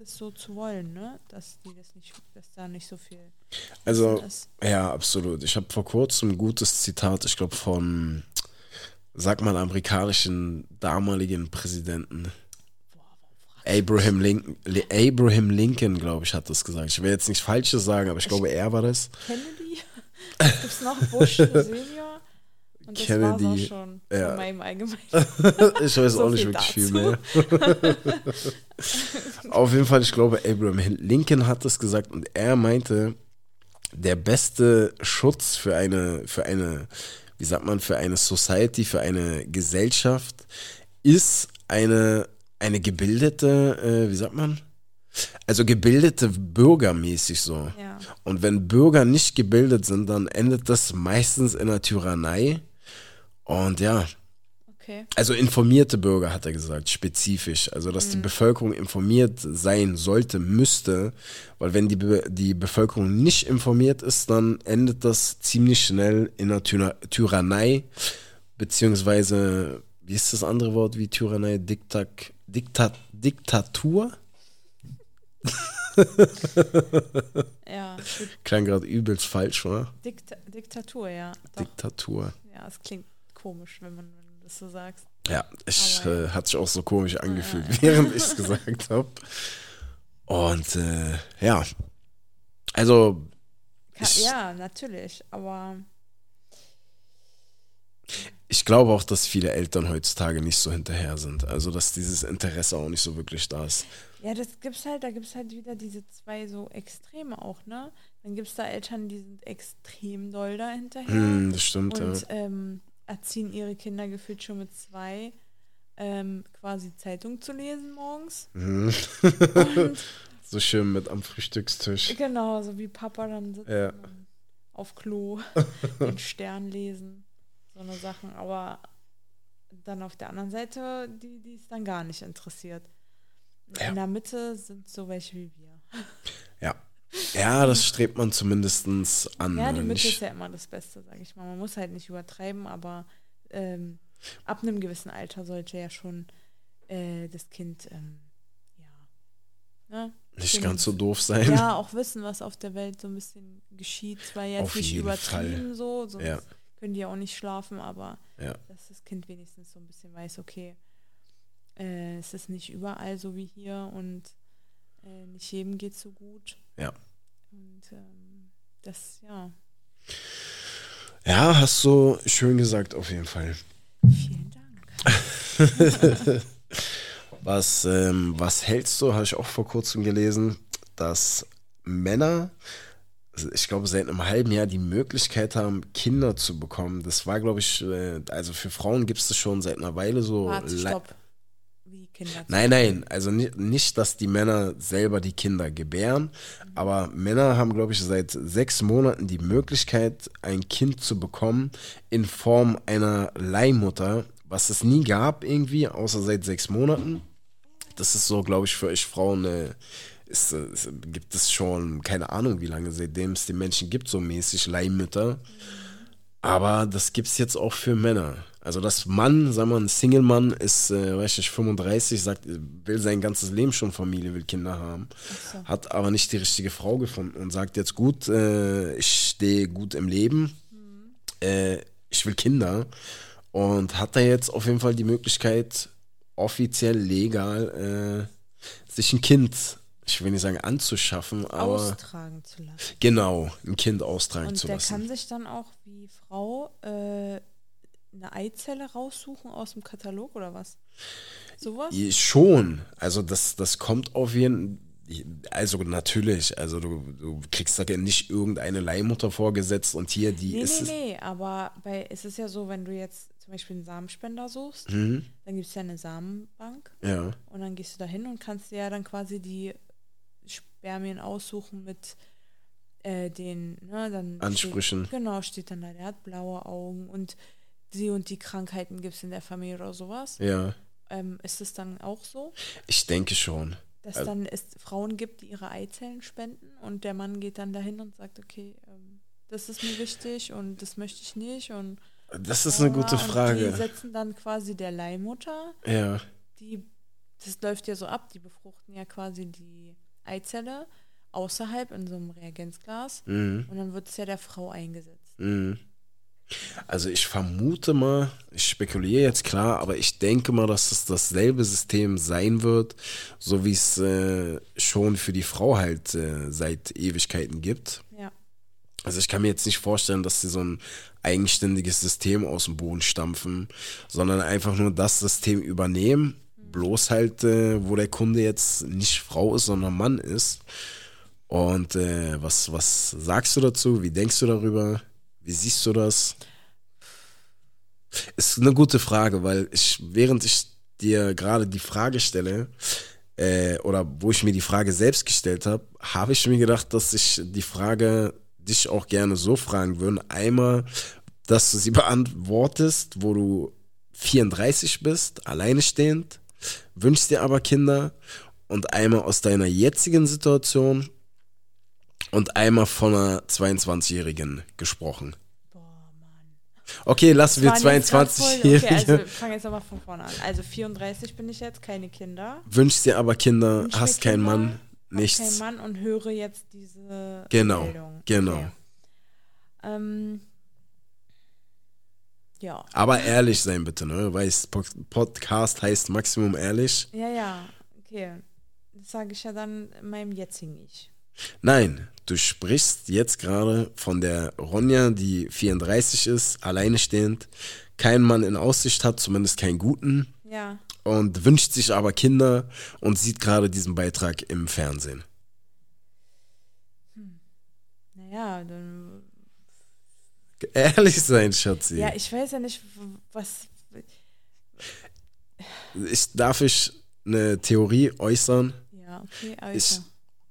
das so zu wollen, ne? Dass die das nicht, dass da nicht so viel Also, ja, absolut. Ich habe vor kurzem ein gutes Zitat, ich glaube, von, sag mal, amerikanischen damaligen Präsidenten. Abraham Lincoln, Li- Abraham Lincoln, glaube ich, hat das gesagt. Ich will jetzt nichts Falsches sagen, aber ich glaube, er war das. Kennedy? [LAUGHS] Gibt's noch Bush [LAUGHS] Senior? Und das Kennedy, war's auch schon ja. von meinem Allgemeinen. [LAUGHS] Ich weiß So auch nicht viel wirklich viel dazu. mehr. [LAUGHS] Auf jeden Fall, ich glaube, Abraham Lincoln hat das gesagt und er meinte, der beste Schutz für eine, für eine, wie sagt man, für eine Society, für eine Gesellschaft ist eine, eine gebildete, äh, wie sagt man? Also gebildete Bürger mäßig so. Ja. Und wenn Bürger nicht gebildet sind, dann endet das meistens in einer Tyrannei. Und ja, Okay. also informierte Bürger, hat er gesagt, spezifisch. Also, dass die Bevölkerung informiert sein sollte, müsste. Weil wenn die, Be die Bevölkerung nicht informiert ist, dann endet das ziemlich schnell in einer Tyra Tyrannei. Beziehungsweise, wie ist das andere Wort wie Tyrannei? Diktak Diktat Diktatur? [LAUGHS] Ja, Klang gerade übelst falsch, oder? Dikta Diktatur, ja. Doch. Diktatur. Ja, es klingt komisch, wenn man wenn das so sagst. Ja, ich, äh, hat sich auch so komisch angefühlt, ja. während ich es gesagt habe. Und äh, ja, also Ich- ja, natürlich, aber ich glaube auch, dass viele Eltern heutzutage nicht so hinterher sind. Also, dass dieses Interesse auch nicht so wirklich da ist. ja, das gibt's halt, da gibt's halt wieder diese zwei so Extreme auch, ne? Dann gibt's da Eltern, die sind extrem doll da hinterher Hm, das stimmt, und ja. ähm, erziehen ihre Kinder gefühlt schon mit zwei ähm, quasi Zeitung zu lesen morgens. Mhm. [LAUGHS] So schön mit am Frühstückstisch. genau, so wie Papa dann sitzt Ja. auf Klo, [LAUGHS] den Stern lesen, so eine Sachen. Aber dann auf der anderen Seite, die, die ist dann gar nicht interessiert. Ja. In der Mitte sind so welche wie wir. Ja. Das strebt man zumindest an. Ja, die? Mitte ist ja immer das Beste, sage ich mal. Man muss halt nicht übertreiben, aber ähm, ab einem gewissen Alter sollte ja schon äh, das Kind, ähm, ja, ne? nicht Kind- ganz so doof sein. Ja, auch wissen, was auf der Welt so ein bisschen geschieht. Zwar jetzt Auf nicht übertrieben Fall. so, sonst Ja. können die ja auch nicht schlafen, aber Ja. dass das Kind wenigstens so ein bisschen weiß, okay, äh, es ist nicht überall so wie hier und äh, nicht jedem geht so gut. Ja. Und ähm, das, ja, Ja, hast du schön gesagt, auf jeden Fall. vielen Dank. [LAUGHS] Was, ähm, was hältst du, habe ich auch vor kurzem gelesen, dass Männer, ich glaube, seit einem halben Jahr die Möglichkeit haben, Kinder zu bekommen. Das war, glaube ich, äh, also für Frauen gibt es das schon seit einer Weile so. Warte, stopp. Kinder. Nein, nein, also ni- nicht, dass die Männer selber die Kinder gebären, aber Männer haben, glaube ich, seit sechs Monaten die Möglichkeit, ein Kind zu bekommen in Form einer Leihmutter, was es nie gab irgendwie, außer seit sechs Monaten. Das ist so, glaube ich, für euch Frauen, äh, ist, ist, gibt es schon, keine Ahnung, wie lange, seitdem es die Menschen gibt, so mäßig Leihmütter. Aber das gibt es jetzt auch für Männer. Also das Mann, sagen wir, ein Single-Mann ist, äh, weiß ich, 35, sagt, will sein ganzes Leben schon Familie, will Kinder haben, so. hat aber nicht die richtige Frau gefunden und sagt jetzt, gut, äh, ich stehe gut im Leben, äh, ich will Kinder. und hat da jetzt auf jeden Fall die Möglichkeit, offiziell legal äh, sich ein Kind, ich will nicht sagen anzuschaffen, aber Austragen zu lassen. genau, ein Kind austragen Und zu der lassen. kann sich dann auch wie Frau äh, eine Eizelle raussuchen aus dem Katalog oder was? Sowas? Ja, Schon. Also das, das kommt auf jeden also natürlich, also du, du kriegst da nicht irgendeine Leihmutter vorgesetzt und hier die Nee, ist nee, nee, aber bei, es ist ja so, wenn du jetzt zum Beispiel einen Samenspender suchst, Mhm, dann gibt es ja eine Samenbank ja. und dann gehst du da hin und kannst dir ja dann quasi die Spermien aussuchen mit äh, den, ne, dann Ansprüchen. Steht, genau, steht dann da, der hat blaue Augen und die und die Krankheiten gibt es in der Familie oder sowas. Ja. Ähm, ist es dann auch so, Ich denke schon. dass Also- dann es Frauen gibt, die ihre Eizellen spenden und der Mann geht dann dahin und sagt, okay, ähm, das ist mir wichtig und das möchte ich nicht und Das ist eine gute und Die Frage. setzen dann quasi der Leihmutter, Ja. die, das läuft ja so ab, die befruchten ja quasi die Eizelle außerhalb in so einem Reagenzglas Mhm. und dann wird es ja der Frau eingesetzt. Mhm. Also ich vermute mal, ich spekuliere jetzt klar, aber ich denke mal, dass es dasselbe System sein wird, so wie es äh, schon für die Frau halt äh, seit Ewigkeiten gibt. Ja. Also ich kann mir jetzt nicht vorstellen, dass sie so ein eigenständiges System aus dem Boden stampfen, sondern einfach nur das System übernehmen, bloß halt, äh, wo der Kunde jetzt nicht Frau ist, sondern Mann ist. Und äh, was, was sagst du dazu? Wie denkst du darüber? Wie siehst du das? Ist eine gute Frage, weil ich, während ich dir gerade die Frage stelle, äh, oder wo ich mir die Frage selbst gestellt habe, habe ich mir gedacht, dass ich die Frage dich auch gerne so fragen würde. Einmal, dass du sie [LAUGHS] beantwortest, wo du 34 bist, alleine stehend, wünschst dir aber Kinder und einmal aus deiner jetzigen Situation und einmal von einer 22-Jährigen gesprochen. Boah, Mann. Okay, lassen wir Das waren jetzt grad voll- Okay, also 22-Jährige. wir fangen jetzt aber von vorne an. Also 34 bin ich jetzt, keine Kinder. Wünschst dir aber Kinder, Wünsch hast keinen Kinder, Mann, nichts. keinen Mann und höre jetzt diese Genau, Meldung. genau. Okay. Ähm, ja. Aber ehrlich sein bitte, ne? Weißt, Po- Podcast heißt Maximum ehrlich. Ja, ja, okay. Das sage ich ja dann meinem jetzigen Ich. Nein, du sprichst jetzt gerade von der Ronja, die 34 ist, alleine stehend, keinen Mann in Aussicht hat, zumindest keinen guten, Ja. und wünscht sich aber Kinder und sieht gerade diesen Beitrag im Fernsehen. Naja, dann. Ehrlich sein, Schatzi. Ja, ich weiß ja nicht, was. Ich, darf ich eine Theorie äußern? Ja, okay, Ich, also.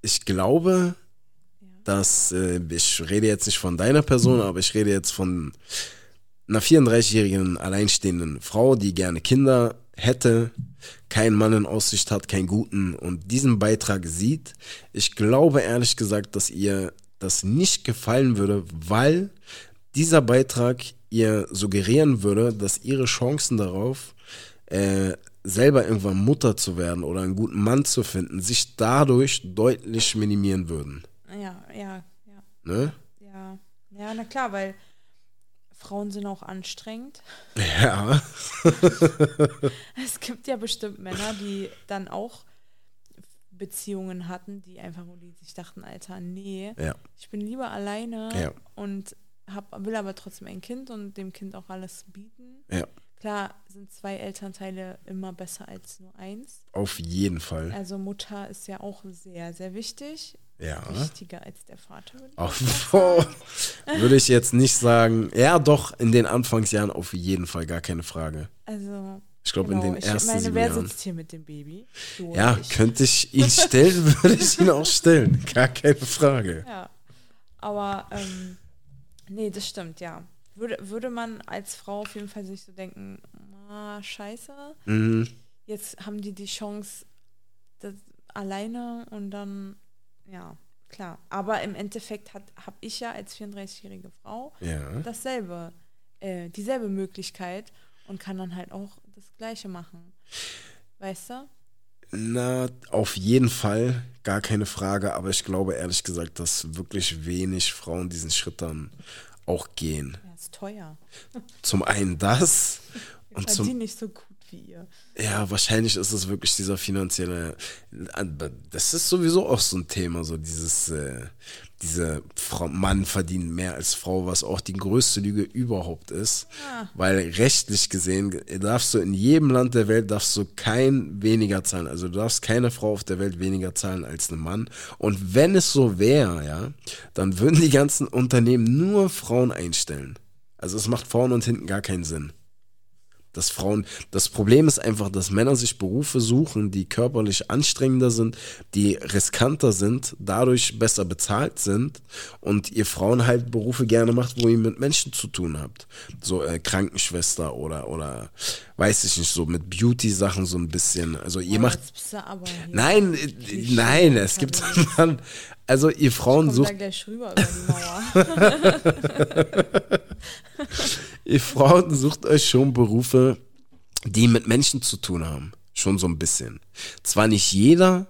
Ich glaube, dass, äh, ich rede jetzt nicht von deiner Person, aber ich rede jetzt von einer 34-jährigen alleinstehenden Frau, die gerne Kinder hätte, keinen Mann in Aussicht hat, keinen guten und diesen Beitrag sieht. Ich glaube ehrlich gesagt, dass ihr das nicht gefallen würde, weil dieser Beitrag ihr suggerieren würde, dass ihre Chancen darauf, äh, selber irgendwann Mutter zu werden oder einen guten Mann zu finden, sich dadurch deutlich minimieren würden. Ja, ja, ja, Ne? ja. Ja, na klar, weil Frauen sind auch anstrengend. Ja. [LAUGHS] Es gibt ja bestimmt Männer, die dann auch Beziehungen hatten, die einfach, wo die sich dachten, Alter, nee, Ja. ich bin lieber alleine Ja. und hab, will aber trotzdem ein Kind und dem Kind auch alles bieten. Ja. Klar sind zwei Elternteile immer besser als nur eins. Auf jeden Fall. Also Mutter ist ja auch sehr, sehr wichtig. Ja. Wichtiger als der Vater. würde ich Auf, würde ich jetzt nicht sagen. Ja, doch, in den Anfangsjahren auf jeden Fall, gar keine Frage. Also, Ich glaube, genau, in den ich ersten meine, wer Jahren. sitzt hier mit dem Baby? Du Ja, ich. könnte ich ihn [LAUGHS] stellen, würde ich ihn auch stellen. Gar keine Frage. Ja, aber ähm, nee, das stimmt, ja. Würde, würde man als Frau auf jeden Fall sich so denken, ah, scheiße, Mhm. jetzt haben die die Chance das alleine und dann, ja, klar. Aber im Endeffekt habe ich ja als 34-jährige Frau Ja. dasselbe, äh, dieselbe Möglichkeit und kann dann halt auch das Gleiche machen. Weißt du? Na, auf jeden Fall, gar keine Frage, aber ich glaube ehrlich gesagt, dass wirklich wenig Frauen diesen Schritt dann auch gehen. Ja, ist teuer. Zum einen das und zum nicht so ihr. ja, wahrscheinlich ist es wirklich dieser finanzielle das ist sowieso auch so ein Thema, so dieses äh, diese Frau, Mann verdient mehr als Frau, was auch die größte Lüge überhaupt ist, weil rechtlich gesehen darfst du in jedem Land der Welt darfst du kein weniger zahlen, also du darfst keine Frau auf der Welt weniger zahlen als ein Mann und wenn es so wäre, ja, dann würden die ganzen Unternehmen nur Frauen einstellen. Also es macht vorne und hinten gar keinen Sinn. Dass Frauen, das Problem ist einfach, dass Männer sich Berufe suchen, die körperlich anstrengender sind, die riskanter sind, dadurch besser bezahlt sind und ihr Frauen halt Berufe gerne macht, wo ihr mit Menschen zu tun habt. So äh, Krankenschwester oder, oder weiß ich nicht, so mit Beauty-Sachen so ein bisschen. Also ihr Oh, macht. Nein, äh, nein, es gibt [LAUGHS] dann, also ihr Frauen sucht da gleich rüber über die Mauer. [LAUGHS] [LAUGHS] Ihr Frauen sucht euch schon Berufe, die mit Menschen zu tun haben. Schon so ein bisschen. Zwar nicht jeder,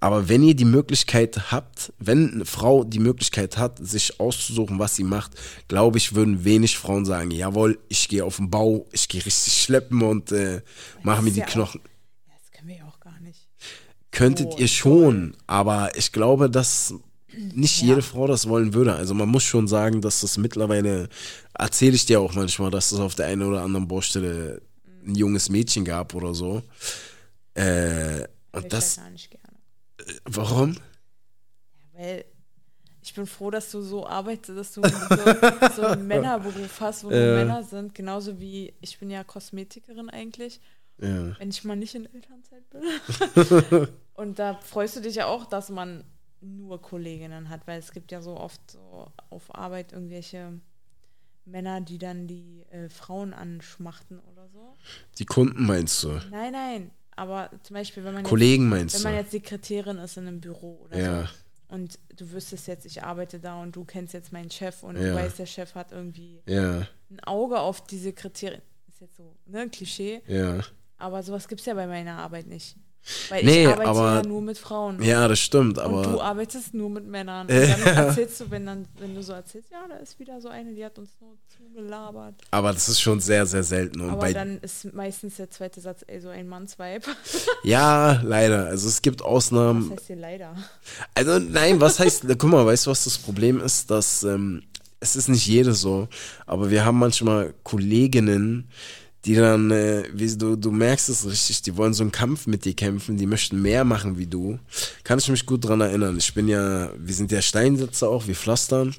aber wenn ihr die Möglichkeit habt, wenn eine Frau die Möglichkeit hat, sich auszusuchen, was sie macht, glaube ich, würden wenig Frauen sagen, jawohl, ich gehe auf den Bau, ich gehe richtig schleppen und äh, mache mir die ja auch- Knochen. Ja, das können wir ja auch gar nicht. Könntet Oh, ihr schon, aber ich glaube, dass nicht jede Frau das wollen würde. Also man muss schon sagen, dass das mittlerweile, erzähle ich dir auch manchmal, dass es auf der einen oder anderen Baustelle ein junges Mädchen gab oder so. Äh, und ich das, gar nicht gerne. warum? Weil ich bin froh, dass du so arbeitest, dass du so, so einen [LAUGHS] Männerberuf hast, wo Ja. Männer sind. Genauso wie ich bin ja Kosmetikerin eigentlich, Ja. wenn ich mal nicht in Elternzeit bin. [LAUGHS] Und da freust du dich ja auch, dass man nur Kolleginnen hat, weil es gibt ja so oft so auf Arbeit irgendwelche Männer, die dann die äh, Frauen anschmachten oder so. Die Kunden meinst du? Nein, nein. Aber zum Beispiel, wenn man jetzt Kollegen meinst wenn du? man jetzt Sekretärin ist in einem Büro oder Ja. so und du wüsstest jetzt, ich arbeite da und du kennst jetzt meinen Chef und Ja. du weißt, der Chef hat irgendwie Ja, ein Auge auf die Sekretärin. Ist jetzt so, ne, ein Klischee. ja. Aber sowas gibt es ja bei meiner Arbeit nicht. Weil Nee, ich arbeite aber- ja nur mit Frauen. Ja, das stimmt, und du aber arbeitest nur mit Männern. [LAUGHS] Und dann erzählst du, wenn, dann, wenn du so erzählst, ja, da ist wieder so eine, die hat uns nur zugelabert. aber das ist schon sehr, sehr selten. Und Aber dann ist meistens der zweite Satz, ey, so ein Mannsweib. [LAUGHS] ja, leider. Also es gibt Ausnahmen. Das heißt hier leider. Also nein, was [LAUGHS] heißt, guck mal, weißt du, was das Problem ist? Dass ähm, es ist nicht jede so, aber wir haben manchmal Kolleginnen, die dann, äh, wie du, du merkst es richtig, die wollen so einen Kampf mit dir kämpfen, die möchten mehr machen wie du. Kann ich mich gut dran erinnern. Ich bin ja, wir sind ja Steinsetzer auch, wir pflastern.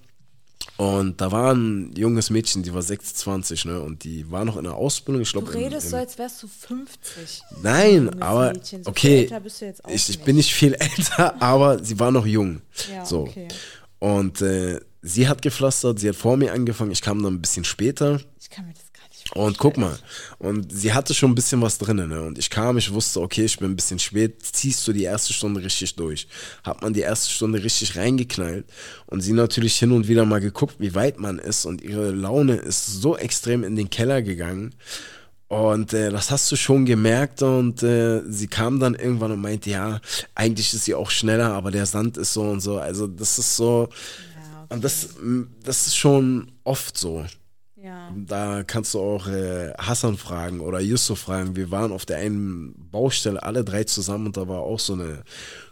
Und da war ein junges Mädchen, die war 26, ne? Und die war noch in der Ausbildung, ich Du glaube. redest so, als wärst du 50. Nein, Junges aber Mädchen, so okay, älter bist du jetzt auch ich, ich bin nicht viel [LAUGHS] älter, aber sie war noch jung. Ja, so. okay. Und äh, sie hat gepflastert, sie hat vor mir angefangen, ich kam dann ein bisschen später. Ich kann mir das Und guck mal, und sie hatte schon ein bisschen was drin, ne? Und ich kam, ich wusste, okay, ich bin ein bisschen spät, ziehst du die erste Stunde richtig durch. Hat man die erste Stunde richtig reingeknallt und sie natürlich hin und wieder mal geguckt, wie weit man ist und ihre Laune ist so extrem in den Keller gegangen. Und äh, das hast du schon gemerkt und äh, sie kam dann irgendwann und meinte, ja, eigentlich ist sie auch schneller, aber der Sand ist so und so. Also das ist so, Ja, okay. und das, das ist schon oft so. Ja. Da kannst du auch äh, Hassan fragen oder Yusuf fragen. Wir waren auf der einen Baustelle alle drei zusammen und da war auch so eine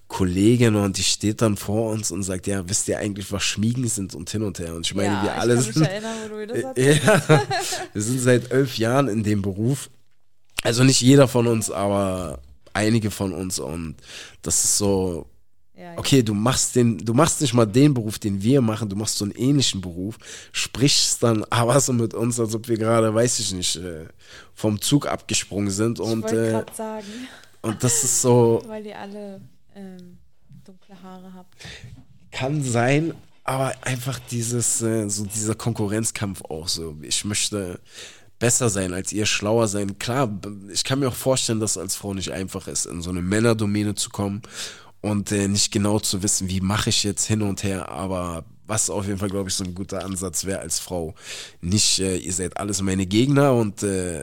Kollegin und die steht dann vor uns und sagt, ja, wisst ihr eigentlich, was Schmiegen sind und hin und her. Und ich meine, ja, wir alle ich kann sind, mich erinnern, erzählt ja, [LAUGHS] [LAUGHS] wir sind seit elf Jahren in dem Beruf. Also nicht jeder von uns, aber einige von uns und das ist so, Ja, ja. okay, du machst den, du machst nicht mal den Beruf, den wir machen, du machst so einen ähnlichen Beruf, sprichst dann [LAUGHS] aber so mit uns, als ob wir gerade, weiß ich nicht, äh, vom Zug abgesprungen sind ich und, äh, sagen, und das ist [LAUGHS] so, weil ihr alle ähm, dunkle Haare habt. kann sein, aber einfach dieses, äh, so dieser Konkurrenzkampf auch so. Ich möchte besser sein als ihr, schlauer sein. Klar, ich kann mir auch vorstellen, dass es als Frau nicht einfach ist, in so eine Männerdomäne zu kommen und äh, nicht genau zu wissen, wie mache ich jetzt hin und her, aber was auf jeden Fall, glaube ich, so ein guter Ansatz wäre als Frau. Nicht, äh, ihr seid alles meine Gegner und äh,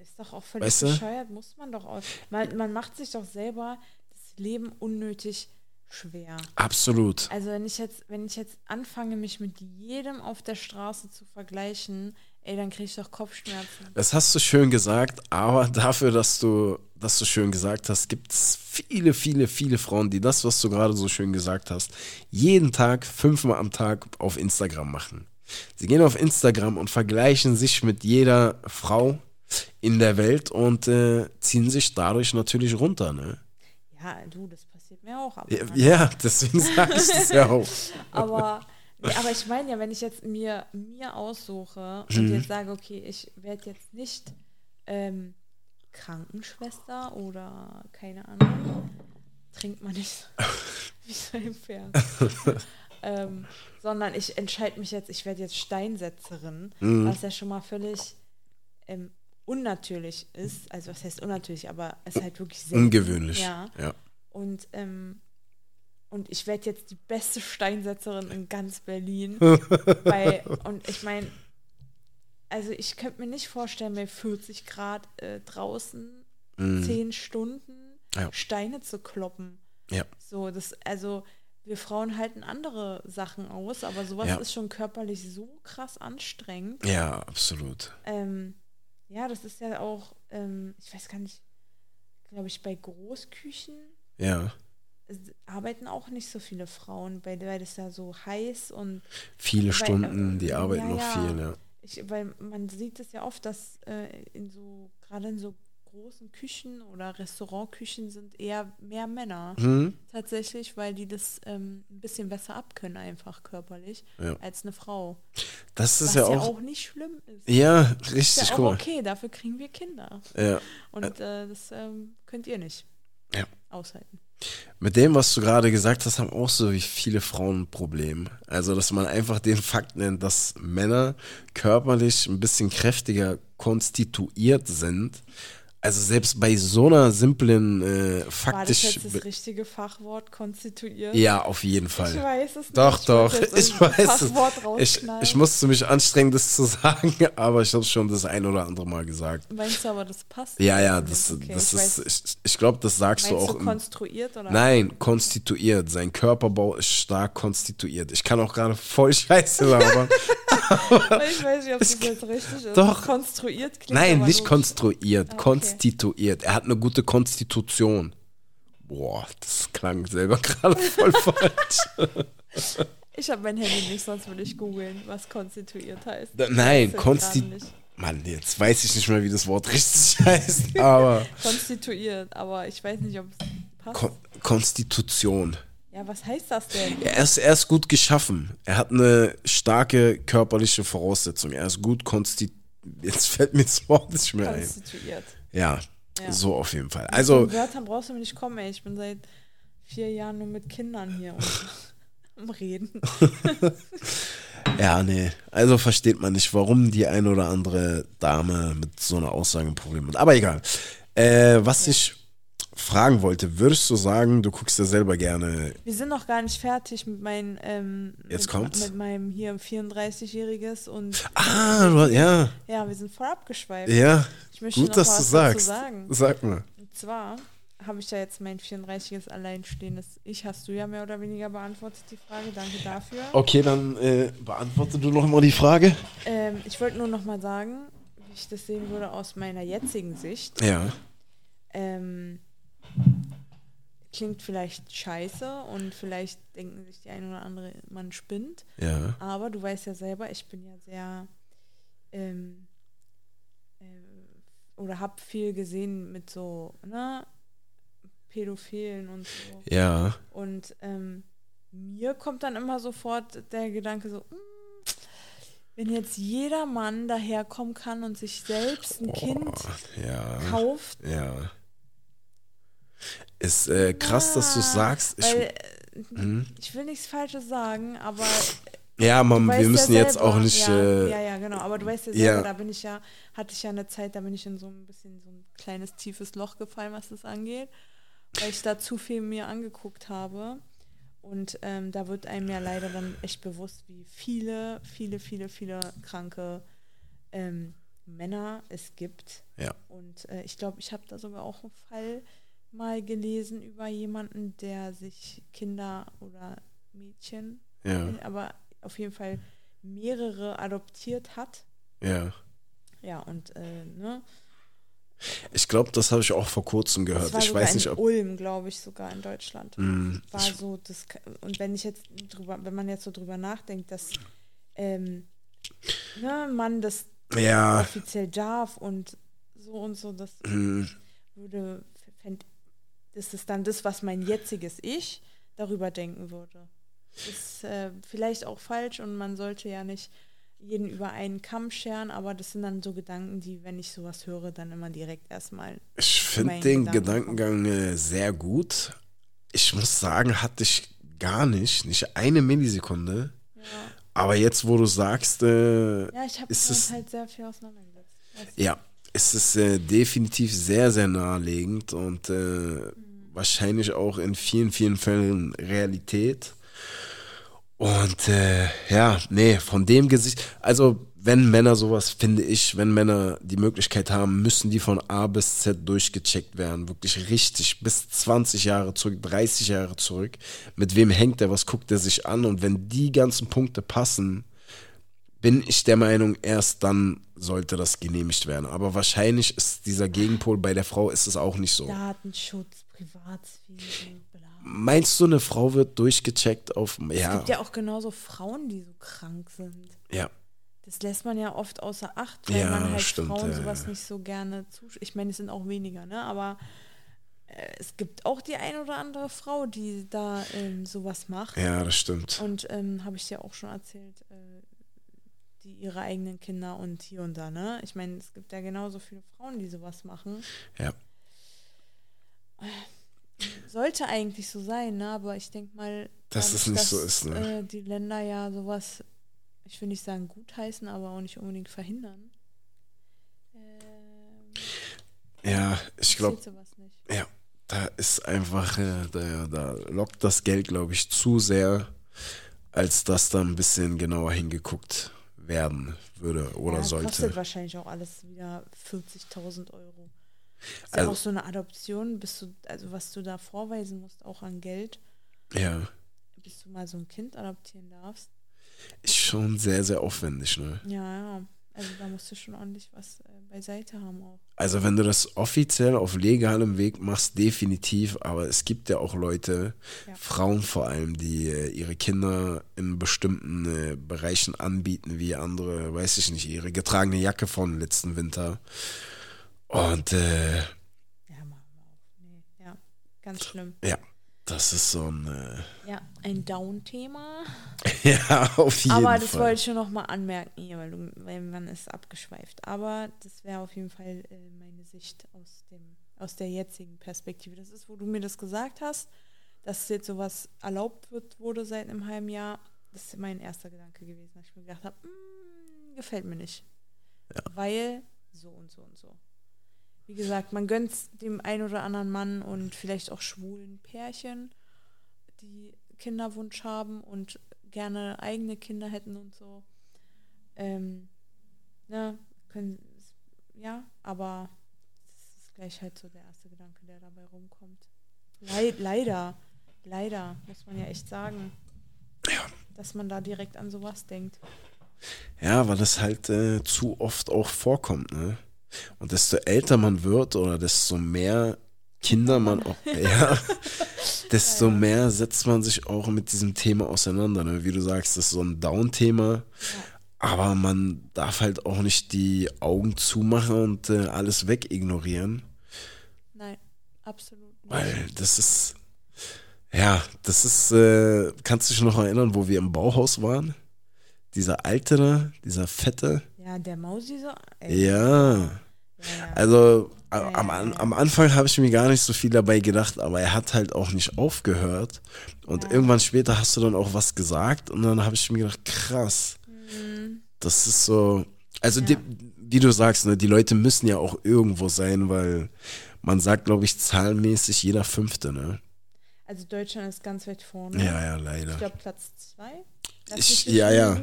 Ist doch auch völlig Weißt du? bescheuert, muss man doch auch. Man, man macht sich doch selber das Leben unnötig schwer. Absolut. Also wenn ich jetzt, wenn ich jetzt anfange, mich mit jedem auf der Straße zu vergleichen, ey, dann kriege ich doch Kopfschmerzen. Das hast du schön gesagt, aber dafür, dass du das so schön gesagt hast, gibt es viele, viele, viele Frauen, die das, was du gerade so schön gesagt hast, jeden Tag, fünfmal am Tag auf Instagram machen. Sie gehen auf Instagram und vergleichen sich mit jeder Frau in der Welt und äh, ziehen sich dadurch natürlich runter. Ne? Ja, du, das passiert mir auch. Ja, ja, deswegen [LAUGHS] sage ich das ja auch. aber, nee, aber [LAUGHS] ich meine ja, wenn ich jetzt mir, mir aussuche und Mhm. jetzt sage, okay, ich werde jetzt nicht ähm, Krankenschwester oder keine Ahnung, trinkt man nicht [LAUGHS] wie so ein Pferd. [LAUGHS] ähm, sondern ich entscheide mich jetzt, ich werde jetzt Steinsetzerin, Mhm. was ja schon mal völlig ähm, unnatürlich ist. Also was heißt unnatürlich, aber es ist halt wirklich sehr Ungewöhnlich. Ja. ja. Und, ähm, und ich werde jetzt die beste Steinsetzerin in ganz Berlin. [LAUGHS] bei, und ich meine, also ich könnte mir nicht vorstellen, bei 40 Grad äh, draußen Mhm. 10 Stunden Ja. Steine zu kloppen. Ja. So, das, also wir Frauen halten andere Sachen aus, aber sowas Ja. ist schon körperlich so krass anstrengend. ja, absolut. Ähm, ja, das ist ja auch, ähm, ich weiß gar nicht, glaube ich, bei Großküchen Ja. Arbeiten auch nicht so viele Frauen, weil, weil das ja so heiß und Viele Weil, Stunden, die äh, arbeiten ja, noch ja. viel, ja. ich, weil man sieht es ja oft, dass äh, in so, gerade in so großen Küchen oder Restaurantküchen sind eher mehr Männer Hm? tatsächlich, weil die das ähm, ein bisschen besser abkönnen, einfach körperlich, Ja. als eine Frau. Das ist Was ja ja auch. auch nicht schlimm ist. Ja, Ist richtig ja auch cool. okay, dafür kriegen wir Kinder. Ja. Und äh, das ähm, könnt ihr nicht Ja. aushalten. Mit dem, was du gerade gesagt hast, haben auch so wie viele Frauen ein Problem. Also, dass man einfach den Fakt nennt, dass Männer körperlich ein bisschen kräftiger konstituiert sind. Also selbst bei so einer simplen, äh, War das faktisch. jetzt das richtige Fachwort konstituiert? Ja, auf jeden Ich Fall. weiß es Doch, nicht. doch, jetzt ich weiß es. Ich, ich musste mich anstrengen, das zu [LAUGHS] sagen, aber ich habe schon das ein oder andere Mal gesagt. Meinst du aber, das passt? Ja, ja, das, Okay, das ich ist, weiß- ich, ich glaube, das sagst du auch. du konstruiert oder? Nein, konstituiert. Sein Körperbau ist stark konstituiert. Ich kann auch gerade voll [LAUGHS] Scheiße labern. Ich weiß nicht, ob das jetzt richtig ist. Doch. Konstruiert klingt Nein, nicht logisch. konstruiert, Ah, okay. konstituiert. Er hat eine gute Konstitution. Boah, das klang selber [LAUGHS] gerade voll falsch. Ich habe mein Handy nicht, sonst würde ich googeln, was konstituiert heißt. Da- Nein, Ich weiß es konsti- gerade nicht. Mann, jetzt weiß ich nicht mehr, wie das Wort richtig [LAUGHS] heißt, aber Konstituiert, aber ich weiß nicht, ob es passt. Kon Konstitution. Ja, was heißt das denn? Er ist, er ist gut geschaffen. Er hat eine starke körperliche Voraussetzung. Er ist gut konstituiert. Jetzt fällt mir das Wort nicht mehr ein. Konstituiert. Ja, Ja. so auf jeden Fall. Also, Mit Wörtern brauchst du mir nicht kommen, ey. Ich bin seit vier Jahren nur mit Kindern hier [LAUGHS] am Reden. [LAUGHS] ja, nee. Also versteht man nicht, warum die eine oder andere Dame mit so einer Aussage ein Problem hat. Aber egal. Äh, was ich fragen wollte, würdest du sagen, du guckst ja selber gerne. Wir sind noch gar nicht fertig mit meinem ähm, Jetzt mit, kommt's. mit meinem hier 34-jähriges und Ah, du, ja, ja, wir sind voll abgeschweift. ja. Ich möchte Gut, noch dass was du sagst. sagen. Sag mal. Und zwar habe ich ja jetzt mein 34-es alleinstehendes Ich, hast du ja mehr oder weniger beantwortet die Frage. Danke dafür. Okay, dann äh, beantworte du noch mal die Frage. Ähm, ich wollte nur noch mal sagen, wie ich das sehen würde aus meiner jetzigen Sicht. Ja. Ähm, klingt vielleicht scheiße und vielleicht denken sich die ein oder andere, man spinnt. Ja. Aber du weißt ja selber, ich bin ja sehr ähm, äh, oder habe viel gesehen mit so, ne, Pädophilen und so. Ja. Und ähm, mir kommt dann immer sofort der Gedanke so, "Mm, wenn jetzt jeder Mann daherkommen kann und sich selbst ein Kind Boah, ja. kauft, Ja. Ist äh, krass, dass du es ah, sagst. Ich, weil, äh, Mhm. ich will nichts Falsches sagen, aber ja, Mom, du wir müssen ja jetzt selber, auch nicht. Ja, äh, ja, ja, genau. Aber du weißt ja ja. selber, da bin ich ja, hatte ich ja eine Zeit, da bin ich in so ein bisschen so ein kleines tiefes Loch gefallen, was das angeht, weil ich da zu viel mir angeguckt habe. Und ähm, da wird einem ja leider dann echt bewusst, wie viele, viele, viele, viele kranke ähm, Männer es gibt. Ja. Und äh, ich glaube, ich habe da sogar auch einen Fall mal gelesen über jemanden, der sich Kinder oder Mädchen, Ja, aber auf jeden Fall mehrere adoptiert hat. ja. Ja, und äh, ne? Ich glaube, das habe ich auch vor kurzem Das gehört. war Ich weiß nicht, ob. Ulm, glaube ich, sogar in Deutschland. Mm, war so das und wenn ich jetzt drüber, wenn man jetzt so drüber nachdenkt, dass ähm, ne, man das ja, offiziell darf und so und so, das mm, würde fänd, das ist dann das, was mein jetziges Ich darüber denken würde. Ist äh, vielleicht auch falsch und man sollte ja nicht jeden über einen Kamm scheren, aber das sind dann so Gedanken, die, wenn ich sowas höre, dann immer direkt erstmal. ich finde den Gedanken Gedankengang äh, sehr gut. Ich muss sagen, hatte ich gar nicht, nicht eine Millisekunde. Ja, Aber jetzt, wo du sagst, äh, ja ich habe Ist mich es- halt sehr viel auseinandergesetzt. weißt ja, es ist äh, definitiv sehr, sehr naheliegend und äh, wahrscheinlich auch in vielen, vielen Fällen Realität. Und äh, ja, nee, von dem Gesicht, also wenn Männer sowas, finde ich, wenn Männer die Möglichkeit haben, müssen die von A bis Z durchgecheckt werden. Wirklich richtig, bis 20 Jahre zurück, 30 Jahre zurück. Mit wem hängt er, was guckt er sich an? Und wenn die ganzen Punkte passen, bin ich der Meinung, erst dann sollte das genehmigt werden. Aber wahrscheinlich ist dieser Gegenpol bei der Frau ist es auch nicht so. Datenschutz, Privatsphäre. Meinst du, eine Frau wird durchgecheckt auf Es ja, gibt ja auch genauso Frauen, die so krank sind. ja, Das lässt man ja oft außer Acht, weil Ja, man halt stimmt, Frauen ja, sowas ja. nicht so gerne zuschaut. Ich meine, es sind auch weniger, ne? Aber äh, es gibt auch die ein oder andere Frau, die da ähm, sowas macht. ja, das stimmt. Und ähm, habe ich dir auch schon erzählt, äh, die ihre eigenen Kinder und hier und da, ne? Ich meine, es gibt ja genauso viele Frauen, die sowas machen. Ja. Sollte eigentlich so sein, ne? Aber ich denke mal, Dass es nicht so dass, ist, ne? Äh, die Länder ja sowas, ich will nicht sagen gutheißen, aber auch nicht unbedingt verhindern. Ähm, Ja, ich glaube, ja, da ist einfach, äh, da, da lockt das Geld, glaube ich, zu sehr, als dass da ein bisschen genauer hingeguckt werden würde oder ja, sollte. kostet wahrscheinlich auch alles wieder 40.000 Euro. Ist Also- ja auch so eine Adoption, bist du, also was du da vorweisen musst, auch an Geld, Ja, bis du mal so ein Kind adoptieren darfst. ist schon sehr, sehr aufwendig, ne? Ja, ja. Also da musst du schon ordentlich was äh, beiseite haben auch. Also wenn du das offiziell auf legalem Weg machst, definitiv, aber es gibt ja auch Leute, Ja. Frauen vor allem, die äh, ihre Kinder in bestimmten äh, Bereichen anbieten, wie andere, weiß ich nicht, ihre getragene Jacke von letzten Winter. Und äh, Ja, machen wir auch. Nee, ja, ganz schlimm. ja, das ist so ein, äh, Ja, ein Down-Thema. [LAUGHS] ja, auf jeden Aber das Fall. wollte ich schon nochmal anmerken hier, weil, du, weil man ist abgeschweift. Aber das wäre auf jeden Fall äh, meine Sicht aus, dem, aus der jetzigen Perspektive. Das ist, wo du mir das gesagt hast, dass jetzt sowas erlaubt wird, wurde seit einem halben Jahr. Das ist mein erster Gedanke gewesen, dass ich mir gedacht habe, "Mm, gefällt mir nicht. Weil so und so und so. Wie gesagt, man gönnt dem ein oder anderen Mann und vielleicht auch schwulen Pärchen, die Kinderwunsch haben und gerne eigene Kinder hätten und so. Ähm, ne, können, ja, aber das ist gleich halt so der erste Gedanke, der dabei rumkommt. Leid, leider, leider, muss man ja echt sagen. Dass man da direkt an sowas denkt. Ja, weil das halt äh, zu oft auch vorkommt, ne? Und desto älter man wird oder desto mehr Kinder man auch, [LAUGHS] ja, desto mehr setzt man sich auch mit diesem Thema auseinander. Ne? Wie du sagst, das ist so ein Down-Thema, aber man darf halt auch nicht die Augen zumachen und äh, alles wegignorieren, Nein, absolut nicht. weil das ist, ja, das ist, äh, kannst du dich noch erinnern, wo wir im Bauhaus waren? Dieser alte da, dieser fette, Ja, der Mausi so. ey, ja. ja, ja. Also am, am Anfang habe ich mir gar nicht so viel dabei gedacht, aber er hat halt auch nicht aufgehört. Und Ja. irgendwann später hast du dann auch was gesagt und dann habe ich mir gedacht, krass, das ist so. Also Mhm. Ja. die, wie du sagst, ne, die Leute müssen ja auch irgendwo sein, weil man sagt, glaube ich, zahlenmäßig jeder Fünfte, ne? Also Deutschland ist ganz weit vorne. Ja, ja, Ich leider. glaube Platz zwei. Lass Ich- ja, ja.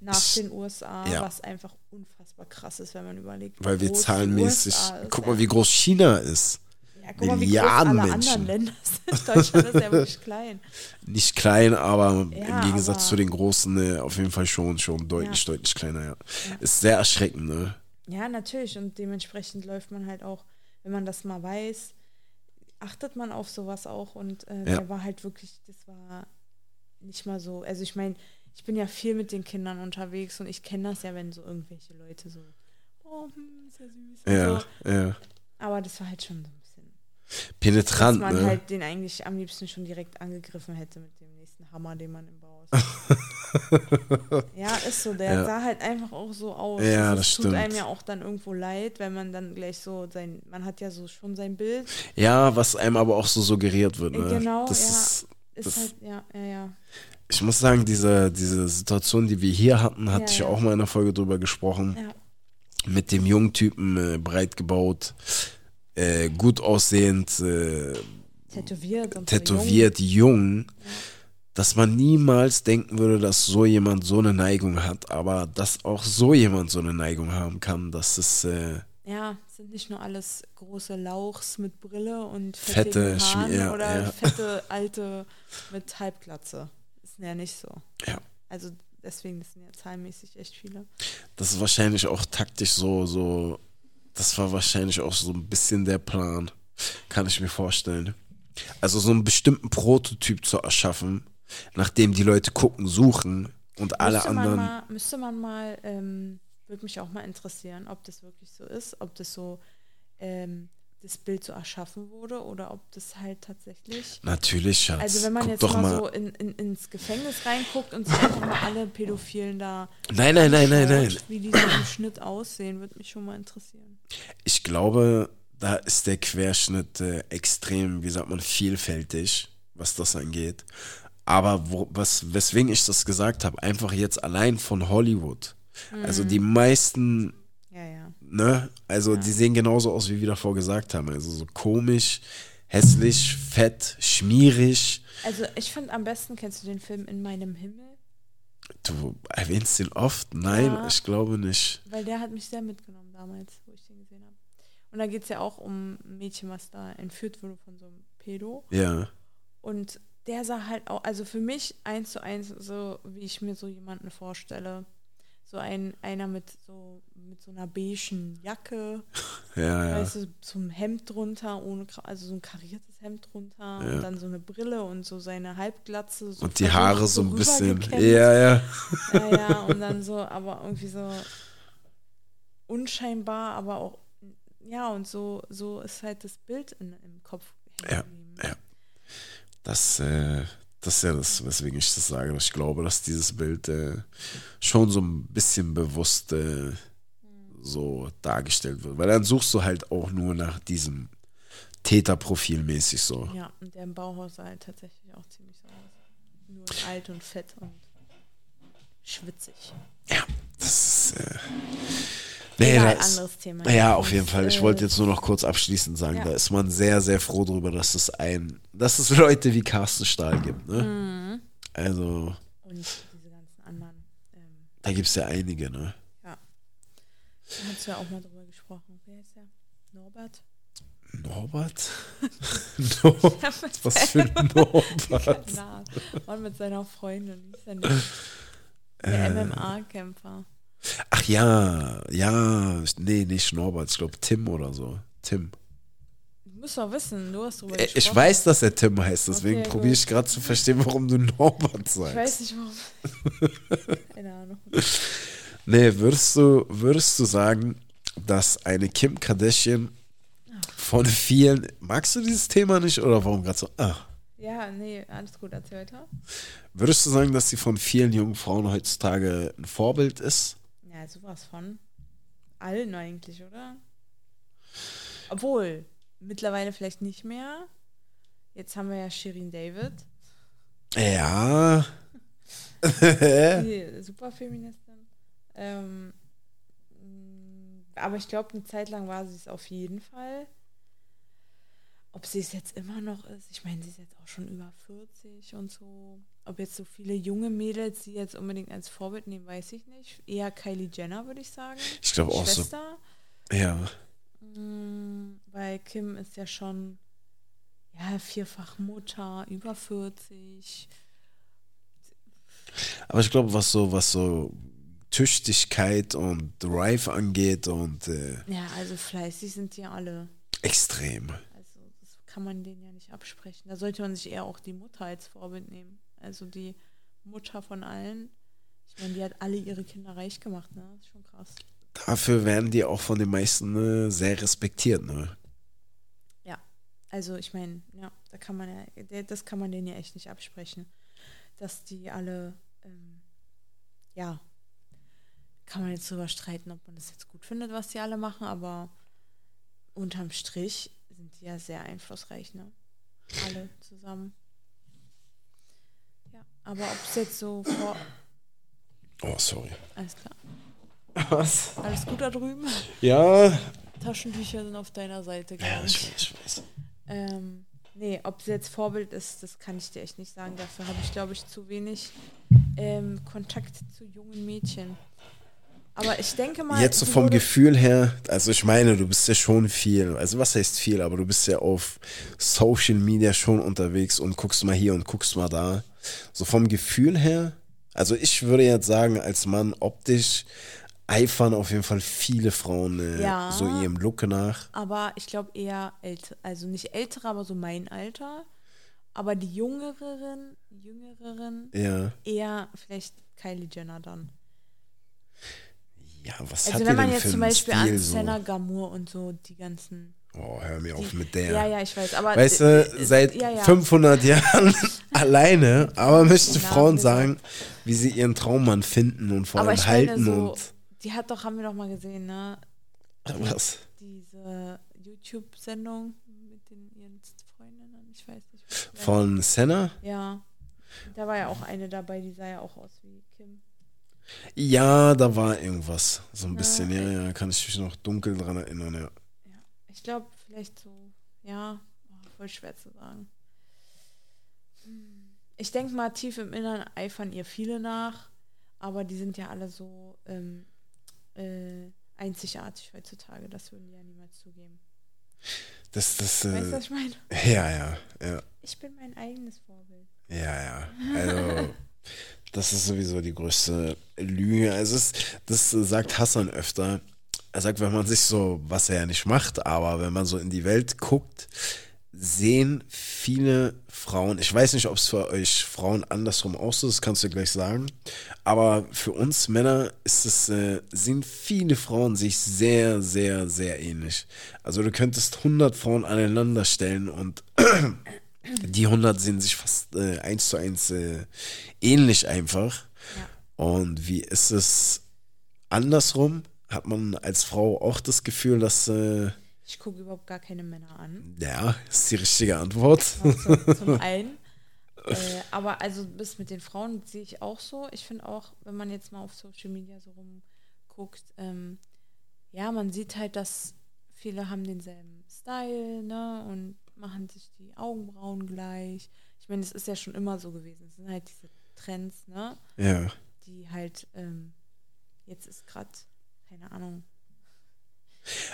Nach Ich- den USA, ja. was einfach unfassbar krass ist, wenn man überlegt. Weil wir zahlenmäßig. Guck ja. mal, wie groß China ist. Ja, Ja, guck mal, wie Milliarden groß alle Menschen. anderen Länder [LAUGHS] sind. Deutschland ist ja wirklich klein. Nicht klein, aber Ja, im Gegensatz aber- zu den großen äh, auf jeden Fall schon, schon deutlich, deutlich kleiner, ja. Ist sehr erschreckend, ne? Ja, natürlich. Und dementsprechend läuft man halt auch, wenn man das mal weiß, achtet man auf sowas auch. Und äh, Ja. der war halt wirklich, das war nicht mal so. Also ich meine, ich bin ja viel mit den Kindern unterwegs und ich kenne das ja, wenn so irgendwelche Leute so, oh, hm, ist ja süß. Ja, So. ja. Aber das war halt schon so ein bisschen, dass Penetrant, man ne? halt den eigentlich am liebsten schon direkt angegriffen hätte mit dem nächsten Hammer, den man im Bauhaus [LAUGHS] hat. Ja, ist so. Der Ja. sah halt einfach auch so aus. Ja, Es das tut stimmt. einem ja auch dann irgendwo leid, wenn man dann gleich so sein, man hat ja so schon sein Bild. Ja, was einem aber auch so suggeriert wird, ne? Genau, das ja. ist, Ist Das- halt, ja, ja, ja. ich muss sagen, diese, diese Situation, die wir hier hatten, hatte Ja, ich ja. auch mal in einer Folge drüber gesprochen. Ja, Mit dem jungen Typen, äh, breit gebaut, äh, gut aussehend, äh, tätowiert. Und tätowiert, jung, dass man niemals denken würde, dass so jemand so eine Neigung hat, aber dass auch so jemand so eine Neigung haben kann, das ist jung. Ja, es sind nicht nur alles große Lauchs mit Brille und Fette Haaren ja, oder ja. fette Alte mit Halbglatze. Ist ja nicht so. Ja. Also deswegen sind ja zahlenmäßig echt viele. das ist wahrscheinlich auch taktisch so, so, das war wahrscheinlich auch so ein bisschen der Plan, kann ich mir vorstellen. Also so einen bestimmten Prototyp zu erschaffen, nachdem die Leute gucken, suchen und alle müsste anderen. Man mal, müsste man mal, ähm, würde mich auch mal interessieren, ob das wirklich so ist, ob das so ähm, das Bild so erschaffen wurde oder ob das halt tatsächlich. Natürlich, Schatz. Also wenn man Guck jetzt doch mal, mal. so in, in, ins Gefängnis reinguckt und sich einfach mal alle Pädophilen da nein, nein, nein, nein, nein. wie die so im Schnitt aussehen, würde mich schon mal interessieren. Ich glaube, da ist der Querschnitt äh, extrem, wie sagt man, vielfältig, was das angeht. Aber wo, was, weswegen ich das gesagt habe, einfach jetzt allein von Hollywood. Also die meisten, Ja, ja. ne, also die sehen genauso aus, wie wir davor gesagt haben. Also so komisch, hässlich, fett, schmierig. Also ich finde am besten, kennst du den Film In meinem Himmel? Du erwähnst den oft? Nein, Ja. ich glaube nicht. Weil der hat mich sehr mitgenommen damals, wo ich den gesehen habe. Und da geht es ja auch um ein Mädchen, was da entführt wurde von so einem Pedo. Ja, Und der sah halt auch, also für mich eins zu eins, so wie ich mir so jemanden vorstelle. So ein, einer mit so, mit so einer beigen Jacke, [LAUGHS] ja, ja. weißt du, so ein Hemd drunter, ohne, also so ein kariertes Hemd drunter Ja. und dann so eine Brille und so seine Halbglatze. So Und die Haare so ein bisschen. Ja, ja. Ja, ja, und dann so, aber irgendwie so unscheinbar, aber auch, ja, und so, so ist halt das Bild in, im Kopf Ja, ja. Das, äh, das ist ja das, weswegen ich das sage. Ich glaube, dass dieses Bild äh, schon so ein bisschen bewusst äh, so dargestellt wird. Weil dann suchst du halt auch nur nach diesem Täterprofil mäßig so. Ja, und der im Bauhaus sah halt tatsächlich auch ziemlich so aus. Nur alt und fett und schwitzig. Ja, das ist. Äh, nee, Egal, das, anderes Thema. Ja, auf jeden Fall. Ich äh, wollte jetzt nur noch kurz abschließend sagen, Ja. da ist man sehr, sehr froh drüber, dass es ein, dass es Leute wie Carsten Stahl gibt. Ne? Mhm. Also, Und diese ganzen anderen. Ähm, da gibt es ja einige, ne? da hast du ja auch mal drüber gesprochen. Wer ist der? Norbert? Norbert? [LAUGHS] Norbert? Was für ein [LAUGHS] Norbert? Und mit seiner Freundin. Wie ist denn der? Äh. MMA-Kämpfer. Ach ja, ja, nee, nicht Norbert, ich glaube Tim oder so. Tim. Du musst doch wissen, du hast drüber Äh, Ich gesprochen. weiß, dass er Tim heißt, deswegen Okay, probiere ich gerade zu verstehen, warum du Norbert Ich sagst. weiß nicht warum. [LAUGHS] Keine Ahnung. Nee, würdest du, würdest du sagen, dass eine Kim Kardashian von vielen. Magst du dieses Thema nicht oder warum gerade so? Ah. Ja, nee, alles gut, erzähl weiter. Würdest du sagen, dass sie von vielen jungen Frauen heutzutage ein Vorbild ist? Ja, sowas von. Allen eigentlich, oder? Obwohl, mittlerweile vielleicht nicht mehr. Jetzt haben wir ja Shirin David, Ja. [LAUGHS] die Superfeministin. Ähm, aber ich glaube, eine Zeit lang war sie es auf jeden Fall. Ob sie es jetzt immer noch ist, ich meine, sie ist jetzt auch schon über 40 und so. Ob jetzt so viele junge Mädels sie jetzt unbedingt als Vorbild nehmen, weiß ich nicht. Eher Kylie Jenner, würde ich sagen. Ich glaube auch so. Schwester. Ja. Mm, Weil Kim ist ja schon ja, vierfach Mutter, über 40. Aber ich glaube, was so, was so Tüchtigkeit und Drive angeht und äh, Ja, also fleißig sind die alle. extrem. Kann man denen ja nicht absprechen. Da sollte man sich eher auch die Mutter als Vorbild nehmen. Also die Mutter von allen. Ich meine, die hat alle ihre Kinder reich gemacht, ne? Das ist schon krass. Dafür werden die auch von den meisten äh, sehr respektiert, ne? Ja. Also ich meine, ja, da kann man ja, das kann man denen ja echt nicht absprechen. Dass die alle, ähm, ja, kann man jetzt drüber streiten, ob man das jetzt gut findet, was die alle machen, aber unterm Strich sind ja sehr einflussreich, ne? Alle zusammen. Ja, aber ob es jetzt so vor. Oh, sorry. Alles klar. Was? Alles gut da drüben? Ja. Taschentücher sind auf deiner Seite, Ja, glaube ich ich. weiß, ich weiß. Ähm, nee, ob sie jetzt Vorbild ist, das kann ich dir echt nicht sagen. Dafür habe ich, glaube ich, zu wenig ähm, Kontakt zu jungen Mädchen. Aber ich denke mal. Jetzt so vom Gefühl her, also ich meine, du bist ja schon viel, also was heißt viel, aber du bist ja auf Social Media schon unterwegs und guckst mal hier und guckst mal da. So vom Gefühl her, also ich würde jetzt sagen, als Mann optisch eifern auf jeden Fall viele Frauen äh, Ja. so ihrem Look nach. Aber ich glaube eher älter, also nicht ältere, aber so mein Alter. Aber die jüngeren, jüngeren, Ja. eher vielleicht Kylie Jenner dann. Ja, was Also hat wenn man jetzt zum Beispiel Stil an so? Senna Gamour und so die ganzen. Oh, hör mir auf mit der. Ja, ja, ich weiß. Aber Weißt du, seit ja, ja. 500 Jahren [LAUGHS] alleine, aber möchte Ja, Frauen sagen, wie sie ihren Traummann finden und vor Aber allem halten so, und die hat doch, haben wir doch mal gesehen, ne? was. Diese YouTube-Sendung mit den ihren Freundinnen, ich weiß nicht. Von Senna? Ja. Da war ja auch eine dabei, die sah ja auch aus wie Kim. Ja, da war irgendwas. So ein Ja, bisschen, ja, ja, kann ich mich noch dunkel dran erinnern, ja. Ich glaube, vielleicht so, ja, oh, voll schwer zu sagen. Ich denke mal, tief im Innern eifern ihr viele nach, aber die sind ja alle so ähm, äh, einzigartig heutzutage. Das würden die ja niemals zugeben. Das, das, Weißt du, äh, was ich meine? ja, ja, ja, Ich bin mein eigenes Vorbild. ja, ja. Also, das ist sowieso die größte Lüge. Also, es, das sagt Hassan öfter. Er sagt, wenn man sich so, was er ja nicht macht, aber wenn man so in die Welt guckt, sehen viele Frauen, ich weiß nicht, ob es für euch Frauen andersrum ist, das kannst du gleich sagen, aber für uns Männer ist es, äh, sehen viele Frauen sich sehr, sehr, sehr ähnlich. Also du könntest 100 Frauen aneinander stellen und die 100 sehen sich fast äh, eins zu eins äh, ähnlich einfach. Ja. Und wie ist es andersrum? Hat man als Frau auch das Gefühl, dass, äh, Ich gucke überhaupt gar keine Männer an. ja, ist die richtige Antwort. zum, zum [LAUGHS] einen. Äh, aber also bis mit den Frauen sehe ich auch so. Ich finde auch, wenn man jetzt mal auf Social Media so rumguckt, ähm, ja, man sieht halt, dass viele haben denselben Style, ne? Und machen sich die Augenbrauen gleich. Ich meine, es ist ja schon immer so gewesen. Es sind halt diese Trends, ne? ja. Die halt, ähm, jetzt ist gerade, keine Ahnung.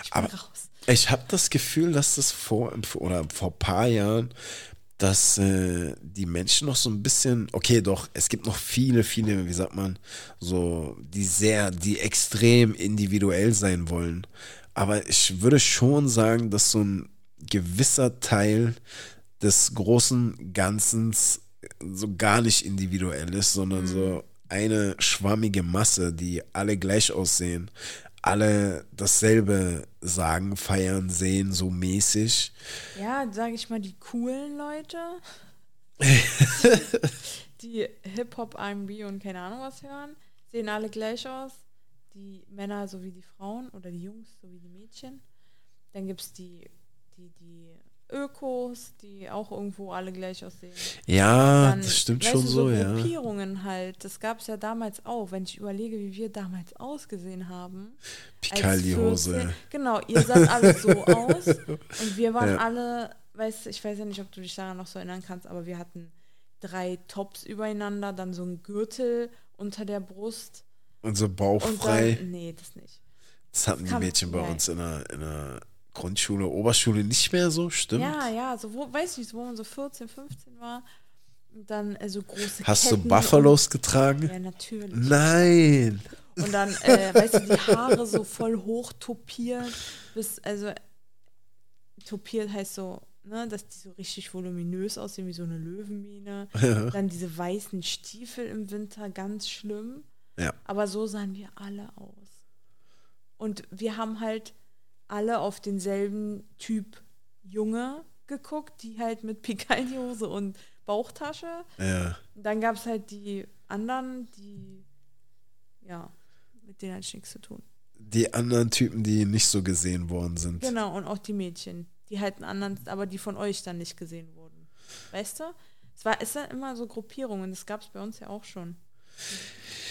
Ich Aber- raus. Ich habe das Gefühl, dass das vor oder vor ein paar Jahren, dass äh, die Menschen noch so ein bisschen, okay, doch, es gibt noch viele, viele, wie sagt man, so, die sehr, die extrem individuell sein wollen. Aber ich würde schon sagen, dass so ein gewisser Teil des großen Ganzens so gar nicht individuell ist, sondern so eine schwammige Masse, die alle gleich aussehen, alle dasselbe sagen, feiern, sehen, so mäßig. Ja, sage ich mal, die coolen Leute, [LAUGHS] die Hip-Hop, RB und keine Ahnung was hören, sehen alle gleich aus. Die Männer sowie die Frauen oder die Jungs sowie die Mädchen. Dann gibt es die, die, die Ökos, die auch irgendwo alle gleich aussehen. Ja, Dann, das stimmt schon du, so, ja. Gruppierungen halt. Das gab es ja damals auch, wenn ich überlege, wie wir damals ausgesehen haben. Picaldi-Hose. 14. Genau, ihr saht alle so [LAUGHS] aus und wir waren Ja. alle, weißt ich weiß ja nicht, ob du dich daran noch so erinnern kannst, aber wir hatten drei Tops übereinander, dann so ein Gürtel unter der Brust Und so und bauchfrei. dann, nee, das nicht. Das hatten die kann- Mädchen bei nein. uns in der, in der Grundschule, Oberschule nicht mehr so, stimmt? Ja, ja, so, wo, weiß ich, wo man so 14, 15 war. Und dann äh, so große Hast Ketten du Buffalos getragen? Und, ja, natürlich. Nein. Und dann, äh, weißt du, die Haare so voll hoch topiert. Bis, also, topiert heißt so, ne, dass die so richtig voluminös aussehen, wie so eine Löwenmähne. Ja. Dann diese weißen Stiefel im Winter, ganz schlimm. Ja. Aber so sahen wir alle aus. Und wir haben halt alle auf denselben Typ Junge geguckt, die halt mit Picaldi-Hose und Bauchtasche. Ja. Dann gab es halt die anderen, die, ja, mit denen ich nichts zu tun. Die anderen Typen, die nicht so gesehen worden sind. Genau, und auch die Mädchen, die halt einen anderen, aber die von euch dann nicht gesehen wurden. Weißt du? Es war, es sind immer so Gruppierungen, das gab es bei uns ja auch schon.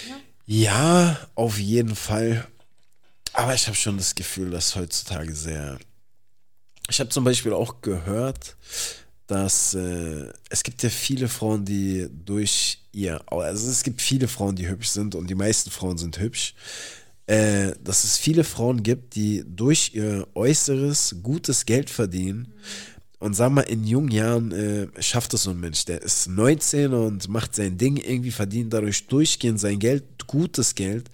Ja. Ja, auf jeden Fall. Aber ich habe schon das Gefühl, dass heutzutage sehr. Ich habe zum Beispiel auch gehört, dass äh, es gibt ja viele Frauen, die durch ihr, also es gibt viele Frauen, die hübsch sind und die meisten Frauen sind hübsch. Äh, dass es viele Frauen gibt, die durch ihr Äußeres gutes Geld verdienen. Und sag mal, in jungen Jahren äh, schafft es so ein Mensch, der ist 19 und macht sein Ding, irgendwie verdient dadurch durchgehend sein Geld, gutes Geld,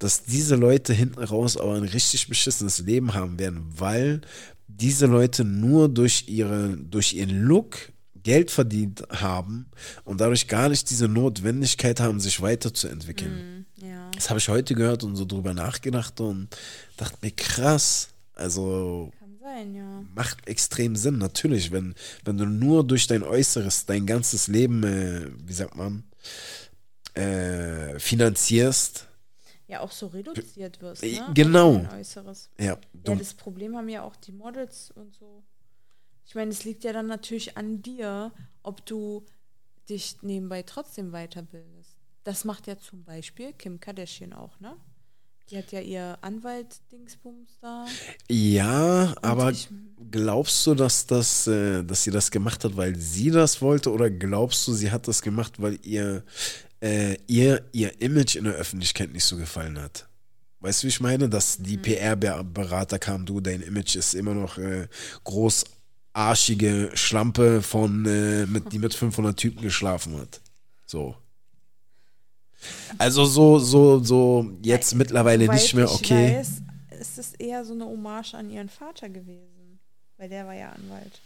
dass diese Leute hinten raus aber ein richtig beschissenes Leben haben werden, weil diese Leute nur durch, ihre, durch ihren Look Geld verdient haben und dadurch gar nicht diese Notwendigkeit haben, sich weiterzuentwickeln. Ja. Das habe ich heute gehört und so drüber nachgedacht und dachte mir, krass. Also Kann sein, ja. macht extrem Sinn, natürlich. Wenn, wenn du nur durch dein Äußeres dein ganzes Leben, äh, wie sagt man, äh, finanzierst, Ja, auch so reduziert wirst, Äh, ne? genau. Dein Äußeres. ja, Ja, das Problem haben ja auch die Models und so. Ich meine, es liegt ja dann natürlich an dir, ob du dich nebenbei trotzdem weiterbildest. Das macht ja zum Beispiel Kim Kardashian auch, ne? Die hat ja ihr Anwalt-Dingsbums da. ja, aber ich- glaubst du, dass, das, äh, dass sie das gemacht hat, weil sie das wollte, oder glaubst du, sie hat das gemacht, weil ihr, äh, ihr, ihr Image in der Öffentlichkeit nicht so gefallen hat? Weißt du, wie ich meine? Dass die PR-Berater kamen, du, dein Image ist immer noch äh, großarschige Schlampe von, äh, mit, die mit 500 Typen geschlafen hat. So. Also so, so, so jetzt mittlerweile Soweit nicht mehr, okay. Weiß, ist es eher so eine Hommage an ihren Vater gewesen. Weil der war ja Anwalt.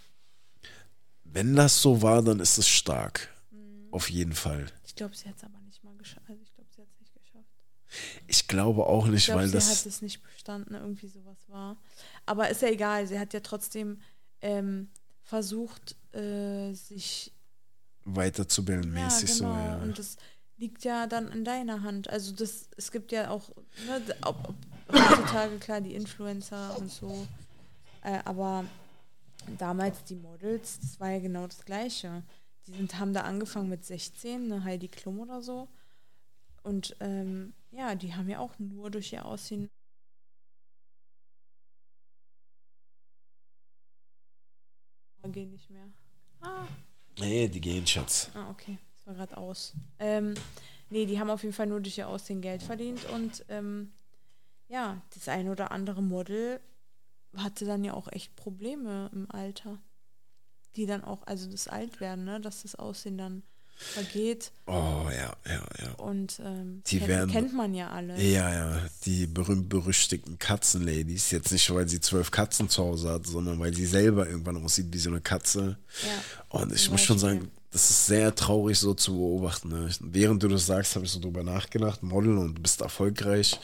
Wenn das so war, dann ist es stark. Mhm. Auf jeden Fall. Ich glaube, sie hat es aber nicht mal geschafft. Also ich glaube, sie hat es nicht geschafft. Ich glaube auch nicht, Ich glaube, weil sie das. hat es nicht bestanden, irgendwie sowas war. Aber ist ja egal, sie hat ja trotzdem ähm, versucht, äh, sich. weiterzubilden Ja, mäßig genau. so, ja. Und das liegt ja dann in deiner Hand. Also das, es gibt ja auch, ne, ob, ob, heutzutage klar die Influencer und so. Äh, aber damals die Models, das war ja genau das Gleiche. Die sind, haben da angefangen mit 16, eine Heidi Klum oder so. Und ähm, ja, die haben ja auch nur durch ihr Aussehen gehen nicht mehr. Ah, Nee, die gehen, Schatz. ah okay. War gerade aus. Ähm, nee, die haben auf jeden Fall nur durch ihr Aussehen Geld verdient und ähm, ja, das eine oder andere Model hatte dann ja auch echt Probleme im Alter. Die dann auch, also das Altwerden, ne, dass das Aussehen dann vergeht Oh, ja, ja, ja. und ähm, Die kennt, werden- kennt man ja alle. Ja, ja, die berühmt-berüchtigten Katzenladies. Jetzt nicht, weil sie zwölf Katzen zu Hause hat, sondern weil sie selber irgendwann aussieht wie so eine Katze. Ja. Und ich muss schon sagen, das ist sehr traurig so zu beobachten. Ne? Während du das sagst, habe ich so drüber nachgedacht, Model und du bist erfolgreich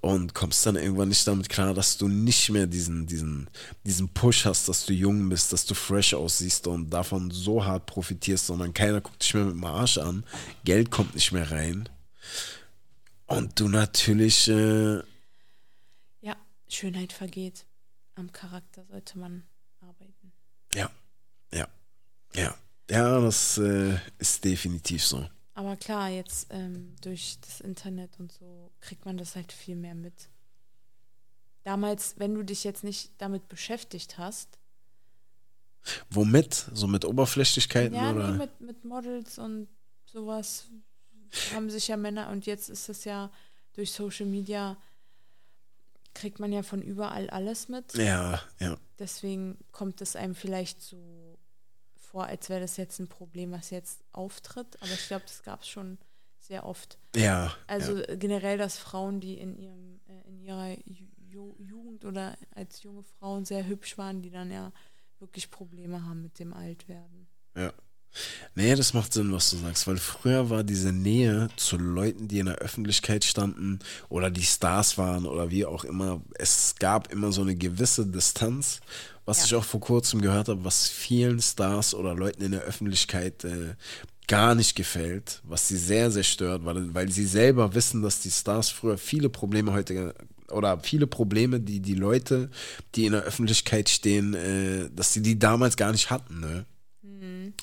und kommst dann irgendwann nicht damit klar, dass du nicht mehr diesen, diesen, diesen Push hast, dass du jung bist, dass du fresh aussiehst und davon so hart profitierst, sondern keiner guckt dich mehr mit dem Arsch an, Geld kommt nicht mehr rein. Und du natürlich, äh, ja, Schönheit vergeht. Am Charakter sollte man arbeiten. ja, ja, ja, ja, das äh, ist definitiv so. Aber klar, jetzt ähm, durch das Internet und so kriegt man das halt viel mehr mit. Damals, wenn du dich jetzt nicht damit beschäftigt hast, Womit? So mit Oberflächlichkeiten ja, oder? nee, mit, mit Models und sowas haben sich ja Männer und jetzt ist es ja durch Social Media kriegt man ja von überall alles mit. Ja, ja. Deswegen kommt es einem vielleicht so vor, als wäre das jetzt ein Problem, was jetzt auftritt. Aber ich glaube, das gab es schon sehr oft. Ja. Also ja. generell, dass Frauen, die in ihrem, äh, in ihrer Ju Jugend oder als junge Frauen sehr hübsch waren, die dann ja wirklich Probleme haben mit dem Altwerden. Ja. Nee, das macht Sinn, was du sagst, weil früher war diese Nähe zu Leuten, die in der Öffentlichkeit standen oder die Stars waren oder wie auch immer, es gab immer so eine gewisse Distanz, was ja. ich auch vor kurzem gehört habe, was vielen Stars oder Leuten in der Öffentlichkeit äh, gar nicht gefällt, was sie sehr, sehr stört, weil, weil sie selber wissen, dass die Stars früher viele Probleme heute oder viele Probleme, die die Leute, die in der Öffentlichkeit stehen, äh, dass sie die damals gar nicht hatten. Ne?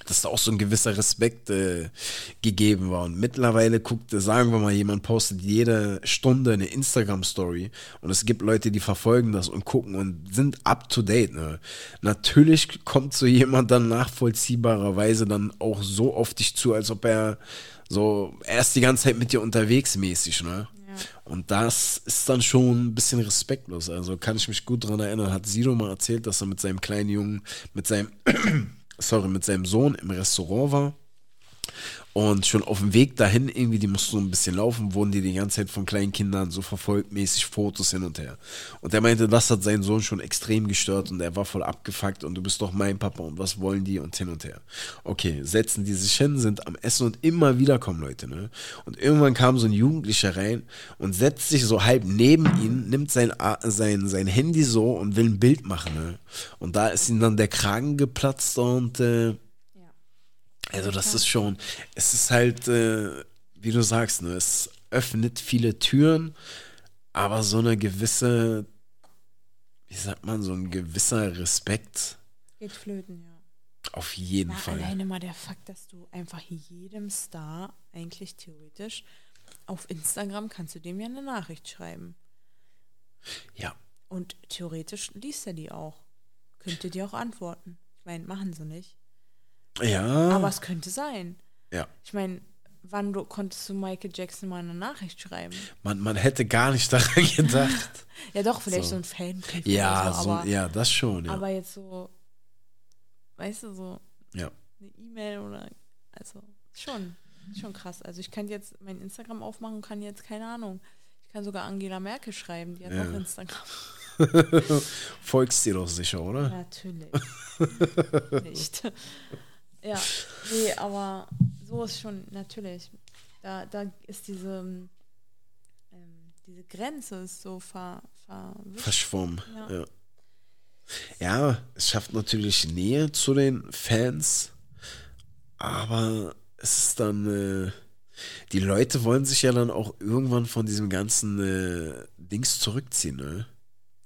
Dass da auch so ein gewisser Respekt äh, gegeben war. Und mittlerweile guckt, sagen wir mal, jemand postet jede Stunde eine Instagram-Story und es gibt Leute, die verfolgen das und gucken und sind up to date. Ne? Natürlich kommt so jemand dann nachvollziehbarerweise dann auch so auf dich zu, als ob er so, er ist die ganze Zeit mit dir unterwegs mäßig, ne? Und das ist dann schon ein bisschen respektlos. Also kann ich mich gut daran erinnern, hat Sido mal erzählt, dass er mit seinem kleinen Jungen, mit seinem sorry, mit seinem Sohn im Restaurant war. Und schon auf dem Weg dahin, irgendwie, die mussten so ein bisschen laufen, wurden die die ganze Zeit von kleinen Kindern so verfolgt, mäßig Fotos hin und her. Und er meinte, das hat seinen Sohn schon extrem gestört und er war voll abgefuckt und du bist doch mein Papa und was wollen die und hin und her. Okay, setzen die sich hin, sind am Essen und immer wieder kommen Leute, ne? Und irgendwann kam so ein Jugendlicher rein und setzt sich so halb neben ihn, nimmt sein, sein, sein Handy so und will ein Bild machen, ne? Und da ist ihm dann der Kragen geplatzt und, äh, also das ist schon, es ist halt, äh, wie du sagst, ne, es öffnet viele Türen, aber so eine gewisse, wie sagt man, so ein gewisser Respekt. Geht flöten, ja. Auf jeden Na, Fall. Alleine mal der Fakt, dass du einfach jedem Star eigentlich theoretisch auf Instagram kannst du dem ja eine Nachricht schreiben. Ja. Und theoretisch liest er die auch. Könnte dir auch antworten. Ich meine, machen sie nicht. Ja. Aber es könnte sein. Ja. Ich meine, wann du, konntest du Michael Jackson mal eine Nachricht schreiben? Man, man hätte gar nicht [LAUGHS] daran gedacht. [LAUGHS] ja, doch, vielleicht so, so ein Fan. Ja, so, aber, ja, das schon. Ja. Aber jetzt so, weißt du, so ja. eine E-Mail oder, also schon, schon krass. Also ich kann jetzt mein Instagram aufmachen und kann jetzt, keine Ahnung, ich kann sogar Angela Merkel schreiben, die hat ja. auch Instagram. [LAUGHS] Folgst dir doch sicher, oder? Natürlich. Nicht. Ja, nee, aber so ist schon natürlich. Da, da ist diese, ähm, diese Grenze ist so ver, ver verschwommen. Ja. ja. Ja, es schafft natürlich Nähe zu den Fans, aber es ist dann, äh, die Leute wollen sich ja dann auch irgendwann von diesem ganzen äh, Dings zurückziehen, ne?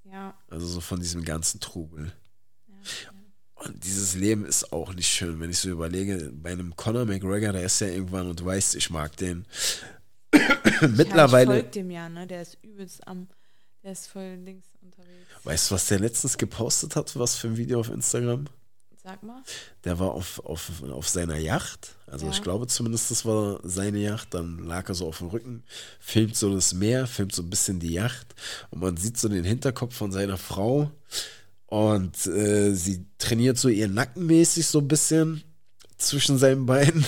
Ja. Also so von diesem ganzen Trubel. Und dieses Leben ist auch nicht schön, wenn ich so überlege, bei einem Conor McGregor, der ist ja irgendwann und du weißt, ich mag den. Mittlerweile. Ja, ich dem ja, ne? Der ist übelst am, der ist voll links unterwegs. Weißt du, was der letztens gepostet hat, was für ein Video auf Instagram? Sag mal. Der war auf, auf, auf seiner Yacht. Also ja. ich glaube zumindest, das war seine Yacht. Dann lag er so auf dem Rücken, filmt so das Meer, filmt so ein bisschen die Yacht. Und man sieht so den Hinterkopf von seiner Frau. Und äh, sie trainiert so ihr Nacken mäßig so ein bisschen zwischen seinen Beinen.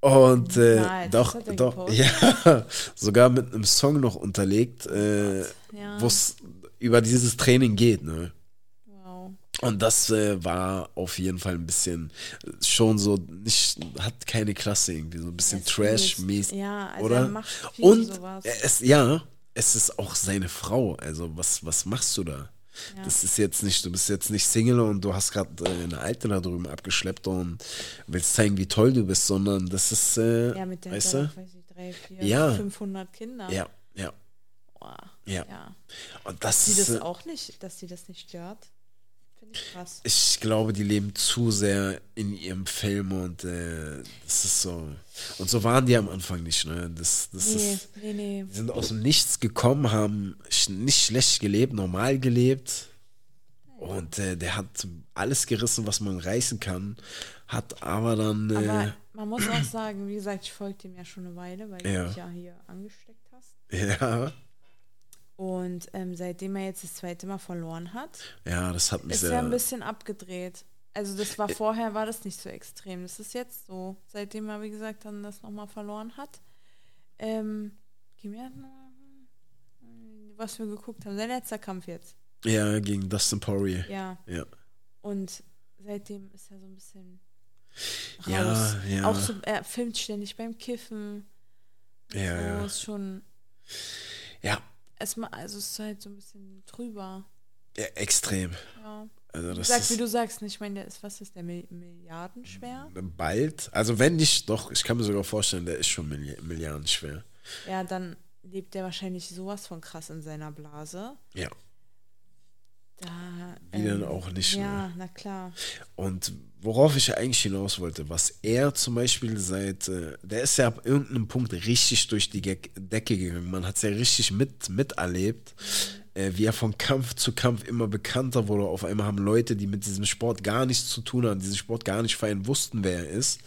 Und äh, Nein, doch, doch, ja, [LAUGHS] sogar mit einem Song noch unterlegt, äh, ja. wo es über dieses Training geht, ne? Wow. Und das äh, war auf jeden Fall ein bisschen schon so, nicht, hat keine Klasse irgendwie, so ein bisschen Trash-mäßig. Ja, also oder? Er Und sowas. es, ja, es ist auch seine Frau. Also, was, was machst du da? Ja. Das ist jetzt nicht, du bist jetzt nicht Single und du hast gerade äh, eine Alte da drüben abgeschleppt und willst zeigen, wie toll du bist, sondern das ist, äh, ja, mit der weißt du? Weiß ich, drei, vier, ja. 500 Kinder. Ja, ja. Boah. Ja. ja. Und das dass sie das äh, auch nicht, dass sie das nicht stört. Finde ich krass. Ich glaube, die leben zu sehr in ihrem Film und äh, das ist so. Und so waren die am Anfang nicht, ne? Das, das nee, ist, nee, nee. Die sind aus dem Nichts gekommen, haben nicht schlecht gelebt, normal gelebt. Und äh, der hat alles gerissen, was man reißen kann, hat aber dann. Äh, aber man muss auch sagen, wie gesagt, ich folge dem ja schon eine Weile, weil ja. du mich ja hier angesteckt hast. Ja. Und ähm, seitdem er jetzt das zweite Mal verloren hat, Ja, das hat mich ist er ein bisschen abgedreht. Also das war vorher, war das nicht so extrem. Das ist jetzt so, seitdem er, wie gesagt, dann das nochmal verloren hat. Ähm, hm, was wir geguckt haben. Sein letzter Kampf jetzt. ja, gegen Dustin Poirier. Ja. Ja. Und seitdem ist er so ein bisschen raus. Ja, ja. Auch so, er filmt ständig beim Kiffen. Ja, so, ja. Ist schon, Ja, erstmal, also es ist halt so ein bisschen drüber. ja extrem. Ja. Also das Sag, wie du sagst, nicht, ich meine, der ist, was ist der, Mil- Milliardenschwer? bald. Also wenn nicht, doch, ich kann mir sogar vorstellen, der ist schon Milli Milliarden schwer. Ja, dann lebt der wahrscheinlich sowas von krass in seiner Blase. Ja. Da, Wie denn auch nicht, Ja, ne? na klar. Und worauf ich eigentlich hinaus wollte, was er zum Beispiel seit, äh, der ist ja ab irgendeinem Punkt richtig durch die Decke gegangen. Man hat es ja richtig mit, miterlebt, äh, wie er von Kampf zu Kampf immer bekannter wurde. Auf einmal haben Leute, die mit diesem Sport gar nichts zu tun haben, diesen Sport gar nicht feiern, wussten, wer er ist.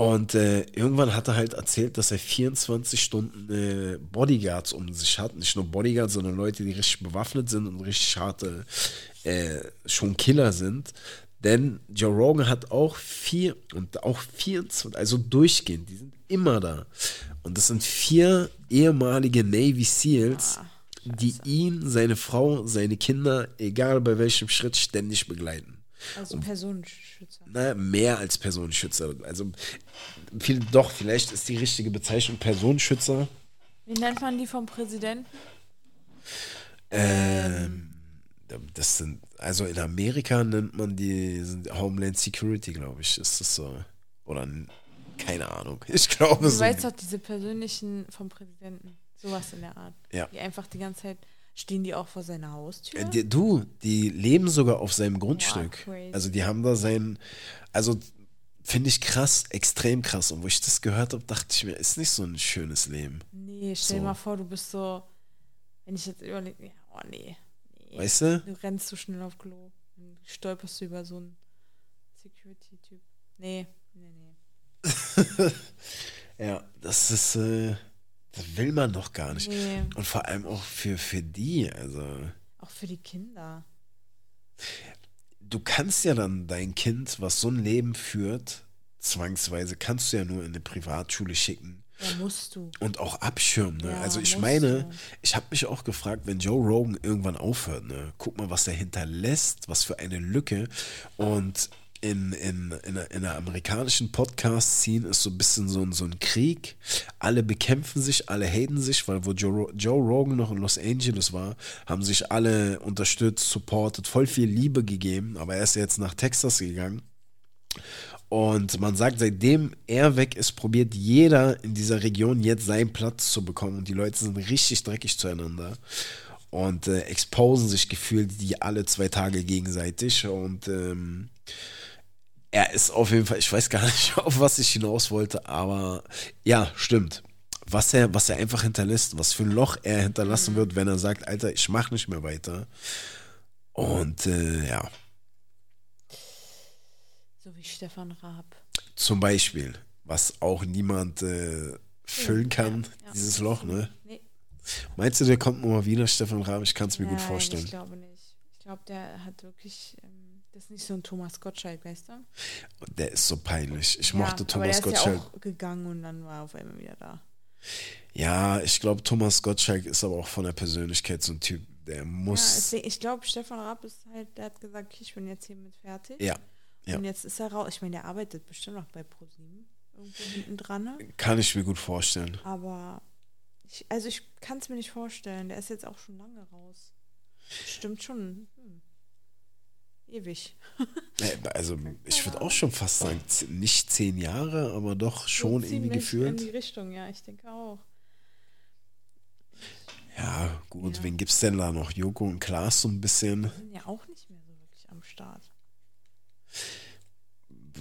Und äh, irgendwann hat er halt erzählt, dass er 24 Stunden äh, Bodyguards um sich hat. Nicht nur Bodyguards, sondern Leute, die richtig bewaffnet sind und richtig harte, äh, schon Killer sind. Denn Joe Rogan hat auch vier und auch 24, also durchgehend, die sind immer da. Und das sind vier ehemalige Navy SEALs, die ihn, seine Frau, seine Kinder, egal bei welchem Schritt, ständig begleiten. Also Personenschützer. Na, mehr als Personenschützer. Also viel, doch, vielleicht ist die richtige Bezeichnung Personenschützer. Wie nennt man die vom Präsidenten? Ähm, das sind, also in Amerika nennt man die Homeland Security, glaube ich, ist das so. Oder keine Ahnung. [LAUGHS] Ich glaube Du so. weißt doch, diese persönlichen vom Präsidenten. Sowas in der Art. Ja. Die einfach die ganze Zeit, stehen die auch vor seiner Haustür? Äh, die, du, die leben sogar auf seinem Grundstück. crazy. also die haben da sein, also finde ich krass, extrem krass. Und wo ich das gehört habe, dachte ich mir, ist nicht so ein schönes Leben. nee, stell dir So. mal vor, du bist so, wenn ich jetzt überlege, ja, oh nee. nee. Weißt du? Du rennst so schnell auf Klo. Dann stolperst du über so einen Security-Typ. Nee, nee, nee. [LAUGHS] Ja, das ist, äh, das will man doch gar nicht. Nee, Und vor allem auch für, für die, also auch für die Kinder. du kannst ja dann dein Kind, was so ein Leben führt, zwangsweise kannst du ja nur in eine Privatschule schicken Ja, musst du. und auch abschirmen. Ne? Ja, also ich meine, du. ich habe mich auch gefragt, wenn Joe Rogan irgendwann aufhört, ne? guck mal, was er hinterlässt, was für eine Lücke. Und in, in, in, einer- in einer amerikanischen Podcast-Scene ist so ein bisschen so, ein- so ein Krieg. Alle bekämpfen sich, alle haten sich, weil wo Joe, Joe Rogan noch in Los Angeles war, haben sich alle unterstützt, supportet, voll viel Liebe gegeben. Aber er ist jetzt nach Texas gegangen. Und man sagt, seitdem er weg ist, probiert jeder in dieser Region jetzt seinen Platz zu bekommen. Und die Leute sind richtig dreckig zueinander und äh, exposen sich gefühlt die alle zwei Tage gegenseitig. Und ähm, er ist auf jeden Fall, ich weiß gar nicht, [LAUGHS] auf was ich hinaus wollte, aber ja, stimmt. Was er, was er einfach hinterlässt, was für ein Loch er hinterlassen wird, wenn er sagt, Alter, ich mach nicht mehr weiter. Und äh, ja, So wie Stefan Raab. Zum Beispiel, was auch niemand äh, füllen kann, ja. dieses Loch, ne? Nee. Meinst du, der kommt nochmal wieder, Stefan Raab? Ich kann es mir gut Nein, vorstellen. Ich glaube nicht. Ich glaube, der hat wirklich, ähm, das ist nicht so ein Thomas Gottschalk, weißt du? Der ist so peinlich. Ich Ja, mochte aber Thomas der ist Gottschalk. ja auch gegangen und dann war er auf einmal wieder da. Ja, ich glaube, Thomas Gottschalk ist aber auch von der Persönlichkeit so ein Typ, der Ja, muss. deswegen, ich glaube, Stefan Raab ist halt, der hat gesagt, okay, ich bin jetzt hiermit fertig. Ja, ja. Und jetzt ist er raus. Ich meine, der arbeitet bestimmt noch bei ProSieben irgendwo hinten dran. Ne? kann ich mir gut vorstellen. Aber ich, also ich kann es mir nicht vorstellen. Der ist jetzt auch schon lange raus. Stimmt schon. Hm. Ewig. Also, ich würde auch schon fast sagen, nicht zehn Jahre, aber doch schon So irgendwie gefühlt. In die Richtung, ja, ich denke auch. Ja, gut, Ja. wen gibt's denn da noch? Joko und Klaas so ein bisschen? Die sind ja auch nicht mehr so wirklich am Start.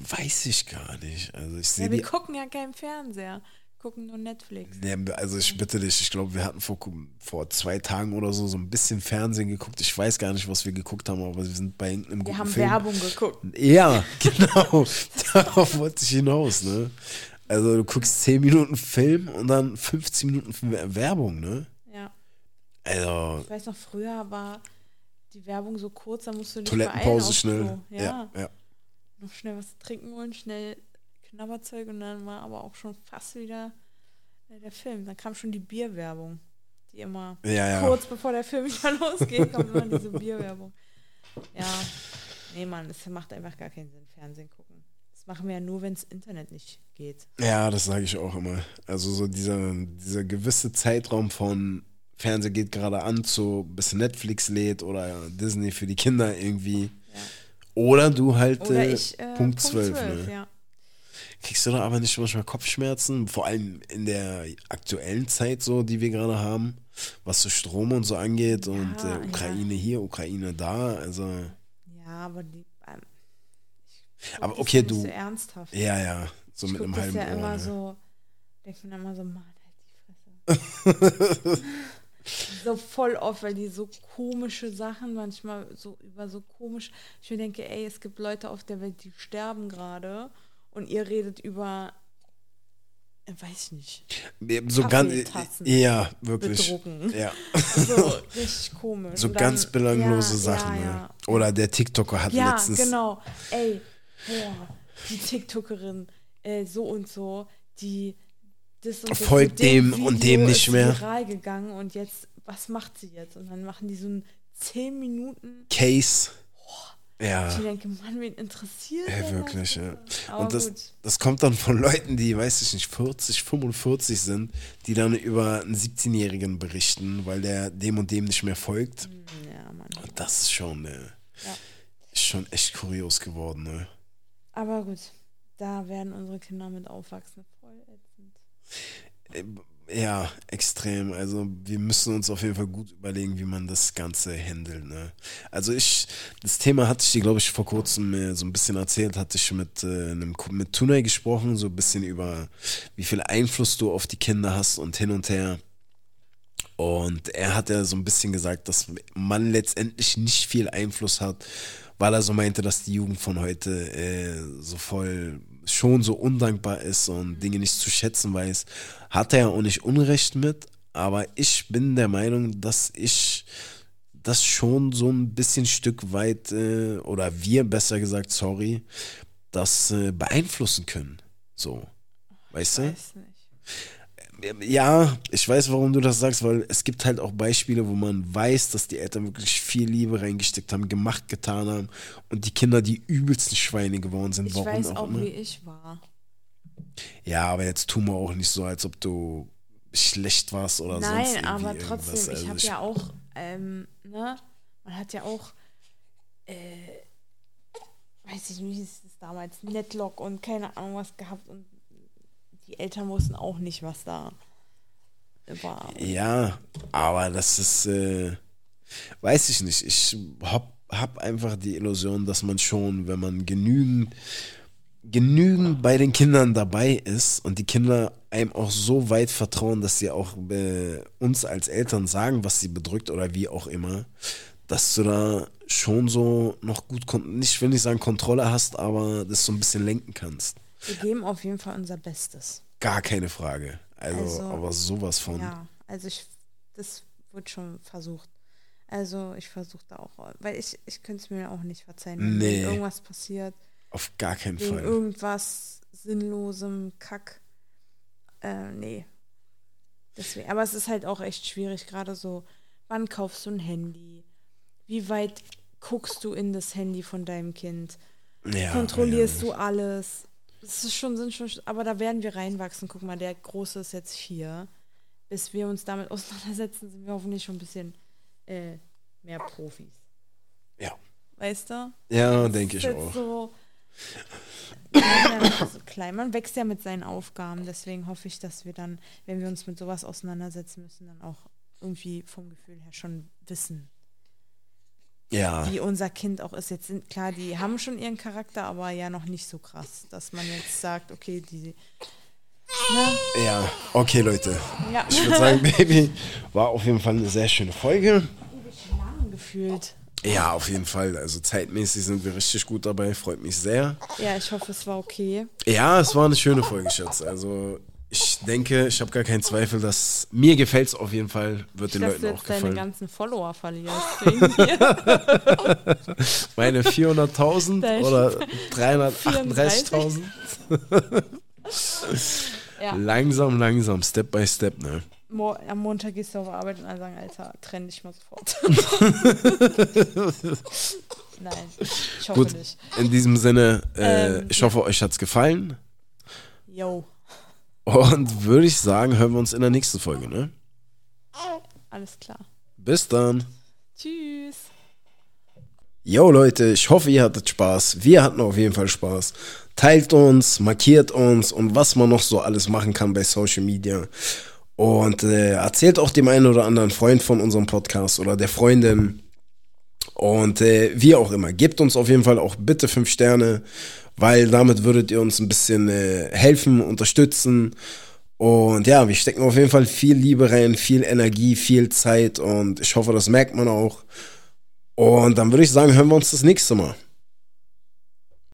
Weiß ich gar nicht. Also, ich sehe Ja, die wir gucken ja keinen Fernseher. Gucken nur Netflix. Nee, also ich bitte dich, ich glaube, wir hatten vor, vor zwei Tagen oder so so ein bisschen Fernsehen geguckt. Ich weiß gar nicht, was wir geguckt haben, aber wir sind bei irgendeinem Wir guten haben Film. Werbung geguckt. Ja, [LAUGHS] genau. Darauf wollte ich hinaus, ne? Also du guckst 10 Minuten Film und dann 15 Minuten Werbung, ne? Ja. Also, Ich weiß noch, früher war die Werbung so kurz, da musst du dich Toilettenpause schnell. Ja. Ja, ja. Noch schnell was trinken holen, schnell Knabberzeug und dann war aber auch schon fast wieder äh, der Film. Dann kam schon die Bierwerbung, die immer Ja, ja. kurz bevor der Film [LAUGHS] wieder losgeht, kommt immer diese Bierwerbung. Ja, nee, Mann, es macht einfach gar keinen Sinn, Fernsehen gucken. Das machen wir ja nur, wenn das Internet nicht geht. Ja, das sage ich auch immer. Also so dieser, dieser gewisse Zeitraum von Fernseher geht gerade an zu bis Netflix lädt oder Disney für die Kinder irgendwie. Ja. Oder du halt Oder äh, ich, äh, Punkt 12. ne? ja. Kriegst du da aber nicht manchmal Kopfschmerzen? Vor allem in der aktuellen Zeit so, die wir gerade haben, was so Strom und so angeht und Ja, äh, Ukraine hier, Ukraine da. Also Ja, aber die. Ähm, ich Aber das okay, ja du- So ernsthaft. ja, ja, so ich mit einem das halben ja Ohr. immer ne? so. Denkt man immer so, Mann, halt die Fresse. [LAUGHS] so voll oft, weil die so komische Sachen manchmal so über so komisch. Ich mir denke, ey, es gibt Leute auf der Welt, die sterben gerade und ihr redet über. äh, Weiß ich nicht. So ganz, ja, wirklich. bedrucken. Ja. So [LAUGHS] richtig komisch. So Und ganz dann- belanglose ja, Sachen. Ja, ne? ja. Oder der TikToker hat Ja, letztens. genau. Ey, boah, die TikTokerin, äh, so und so, die das und Folgt dem dem und dem nicht mehr. viral gegangen und jetzt, was macht sie jetzt? Und dann machen die so ein 10 Minuten. Case. Ja. Ich denke, Mann, wen interessiert Ja, wirklich, das? ja. Aber Und das, gut. das kommt dann von Leuten, die, weiß ich nicht, 40, 45 sind, die dann über einen 17-Jährigen berichten, weil der dem und dem nicht mehr folgt. Ja, Mann. Und das ist schon, äh, Ja. ist schon echt kurios geworden, ne? Aber gut, da werden unsere Kinder mit aufwachsen. Voll ätzend. Ja, extrem. Also wir müssen uns auf jeden Fall gut überlegen, wie man das Ganze handelt. Ne? Also ich, das Thema hatte ich dir, glaube ich, vor kurzem so ein bisschen erzählt, hatte ich mit äh, einem mit Tunay gesprochen, so ein bisschen über wie viel Einfluss du auf die Kinder hast und hin und her. Und er hat ja so ein bisschen gesagt, dass man letztendlich nicht viel Einfluss hat, weil er so meinte, dass die Jugend von heute äh, so voll schon so undankbar ist und Dinge nicht zu schätzen weiß. Hat er ja auch nicht Unrecht mit, aber ich bin der Meinung, dass ich das schon so ein bisschen Stück weit, äh, oder wir besser gesagt, sorry, das äh, beeinflussen können. So. Weißt du? Weiß nicht. Ja, ich weiß, warum du das sagst, weil es gibt halt auch Beispiele, wo man weiß, dass die Eltern wirklich viel Liebe reingesteckt haben, gemacht, getan haben und die Kinder die übelsten Schweine geworden sind. Ich warum weiß auch, auch, immer. wie ich war. Ja, aber jetzt tun wir auch nicht so, als ob du schlecht warst oder sonst Nein, aber trotzdem, ich Also habe ja auch, ähm, ne, man hat ja auch, äh, weiß ich nicht, es damals, Netlock und keine Ahnung was gehabt und die Eltern wussten auch nicht, was da war. Ja, aber das ist, äh, weiß ich nicht. Ich hab, hab einfach die Illusion, dass man schon, wenn man genügend, genügend bei den Kindern dabei ist und die Kinder einem auch so weit vertrauen, dass sie auch äh, uns als Eltern sagen, was sie bedrückt oder wie auch immer, dass du da schon so noch gut, nicht will nicht sagen Kontrolle hast, aber das so ein bisschen lenken kannst. Wir geben auf jeden Fall unser Bestes. Gar keine Frage. Also, Also, aber sowas von. Ja, also ich, das wird schon versucht. Also ich versuche da auch, weil ich, ich könnte es mir auch nicht verzeihen, wenn Nee. irgendwas passiert. Auf gar keinen Fall. irgendwas sinnlosem Kack. Äh, nee. Deswegen. Aber es ist halt auch echt schwierig, gerade so, wann kaufst du ein Handy? Wie weit guckst du in das Handy von deinem Kind? Ja, Kontrollierst ja. du alles? Das ist schon, sind schon, aber da werden wir reinwachsen. Guck mal, der Große ist jetzt hier. Bis wir uns damit auseinandersetzen, sind wir hoffentlich schon ein bisschen äh, mehr Profis. Ja. Weißt du? Ja, denke ich auch. So, ja so klein. Man wächst ja mit seinen Aufgaben. Deswegen hoffe ich, dass wir dann, wenn wir uns mit sowas auseinandersetzen müssen, dann auch irgendwie vom Gefühl her schon wissen, Ja. wie unser Kind auch ist. Jetzt sind klar, die haben schon ihren Charakter, aber ja noch nicht so krass, dass man jetzt sagt, okay, die. Ne? Ja, okay, Leute. Ja, Ich würde sagen, [LAUGHS] Baby, war auf jeden Fall eine sehr schöne Folge. gefühlt. Ja, auf jeden Fall. Also zeitmäßig sind wir richtig gut dabei. Freut mich sehr. Ja, ich hoffe, es war okay. Ja, es war eine schöne Folge, Schatz. Also ich denke, ich habe gar keinen Zweifel, dass mir gefällt es auf jeden Fall, wird den dass Leuten du auch jetzt deine gefallen. ganzen Follower verlierst. [LAUGHS] Meine 400.000 Dein- oder [LAUGHS] 338.000. [LAUGHS] Ja. Langsam, langsam, Step by Step, ne? Mo am Montag gehst du auf Arbeit und alle sagen, Alter, trenn dich mal sofort. Nein, ich hoffe Gut. nicht. In diesem Sinne, äh, Ähm, ich ja. hoffe, euch hat's gefallen. Yo, Und würde ich sagen, hören wir uns in der nächsten Folge, ne? alles klar. Bis dann. Tschüss. Yo Leute, ich hoffe, ihr hattet Spaß. Wir hatten auf jeden Fall Spaß. Teilt uns, markiert uns und was man noch so alles machen kann bei Social Media. Und äh, erzählt auch dem einen oder anderen Freund von unserem Podcast oder der Freundin. Und äh, wie auch immer, gebt uns auf jeden Fall auch bitte fünf Sterne, weil damit würdet ihr uns ein bisschen äh, helfen, unterstützen. Und ja, wir stecken auf jeden Fall viel Liebe rein, viel Energie, viel Zeit und ich hoffe, das merkt man auch. Und dann würde ich sagen, hören wir uns das nächste Mal.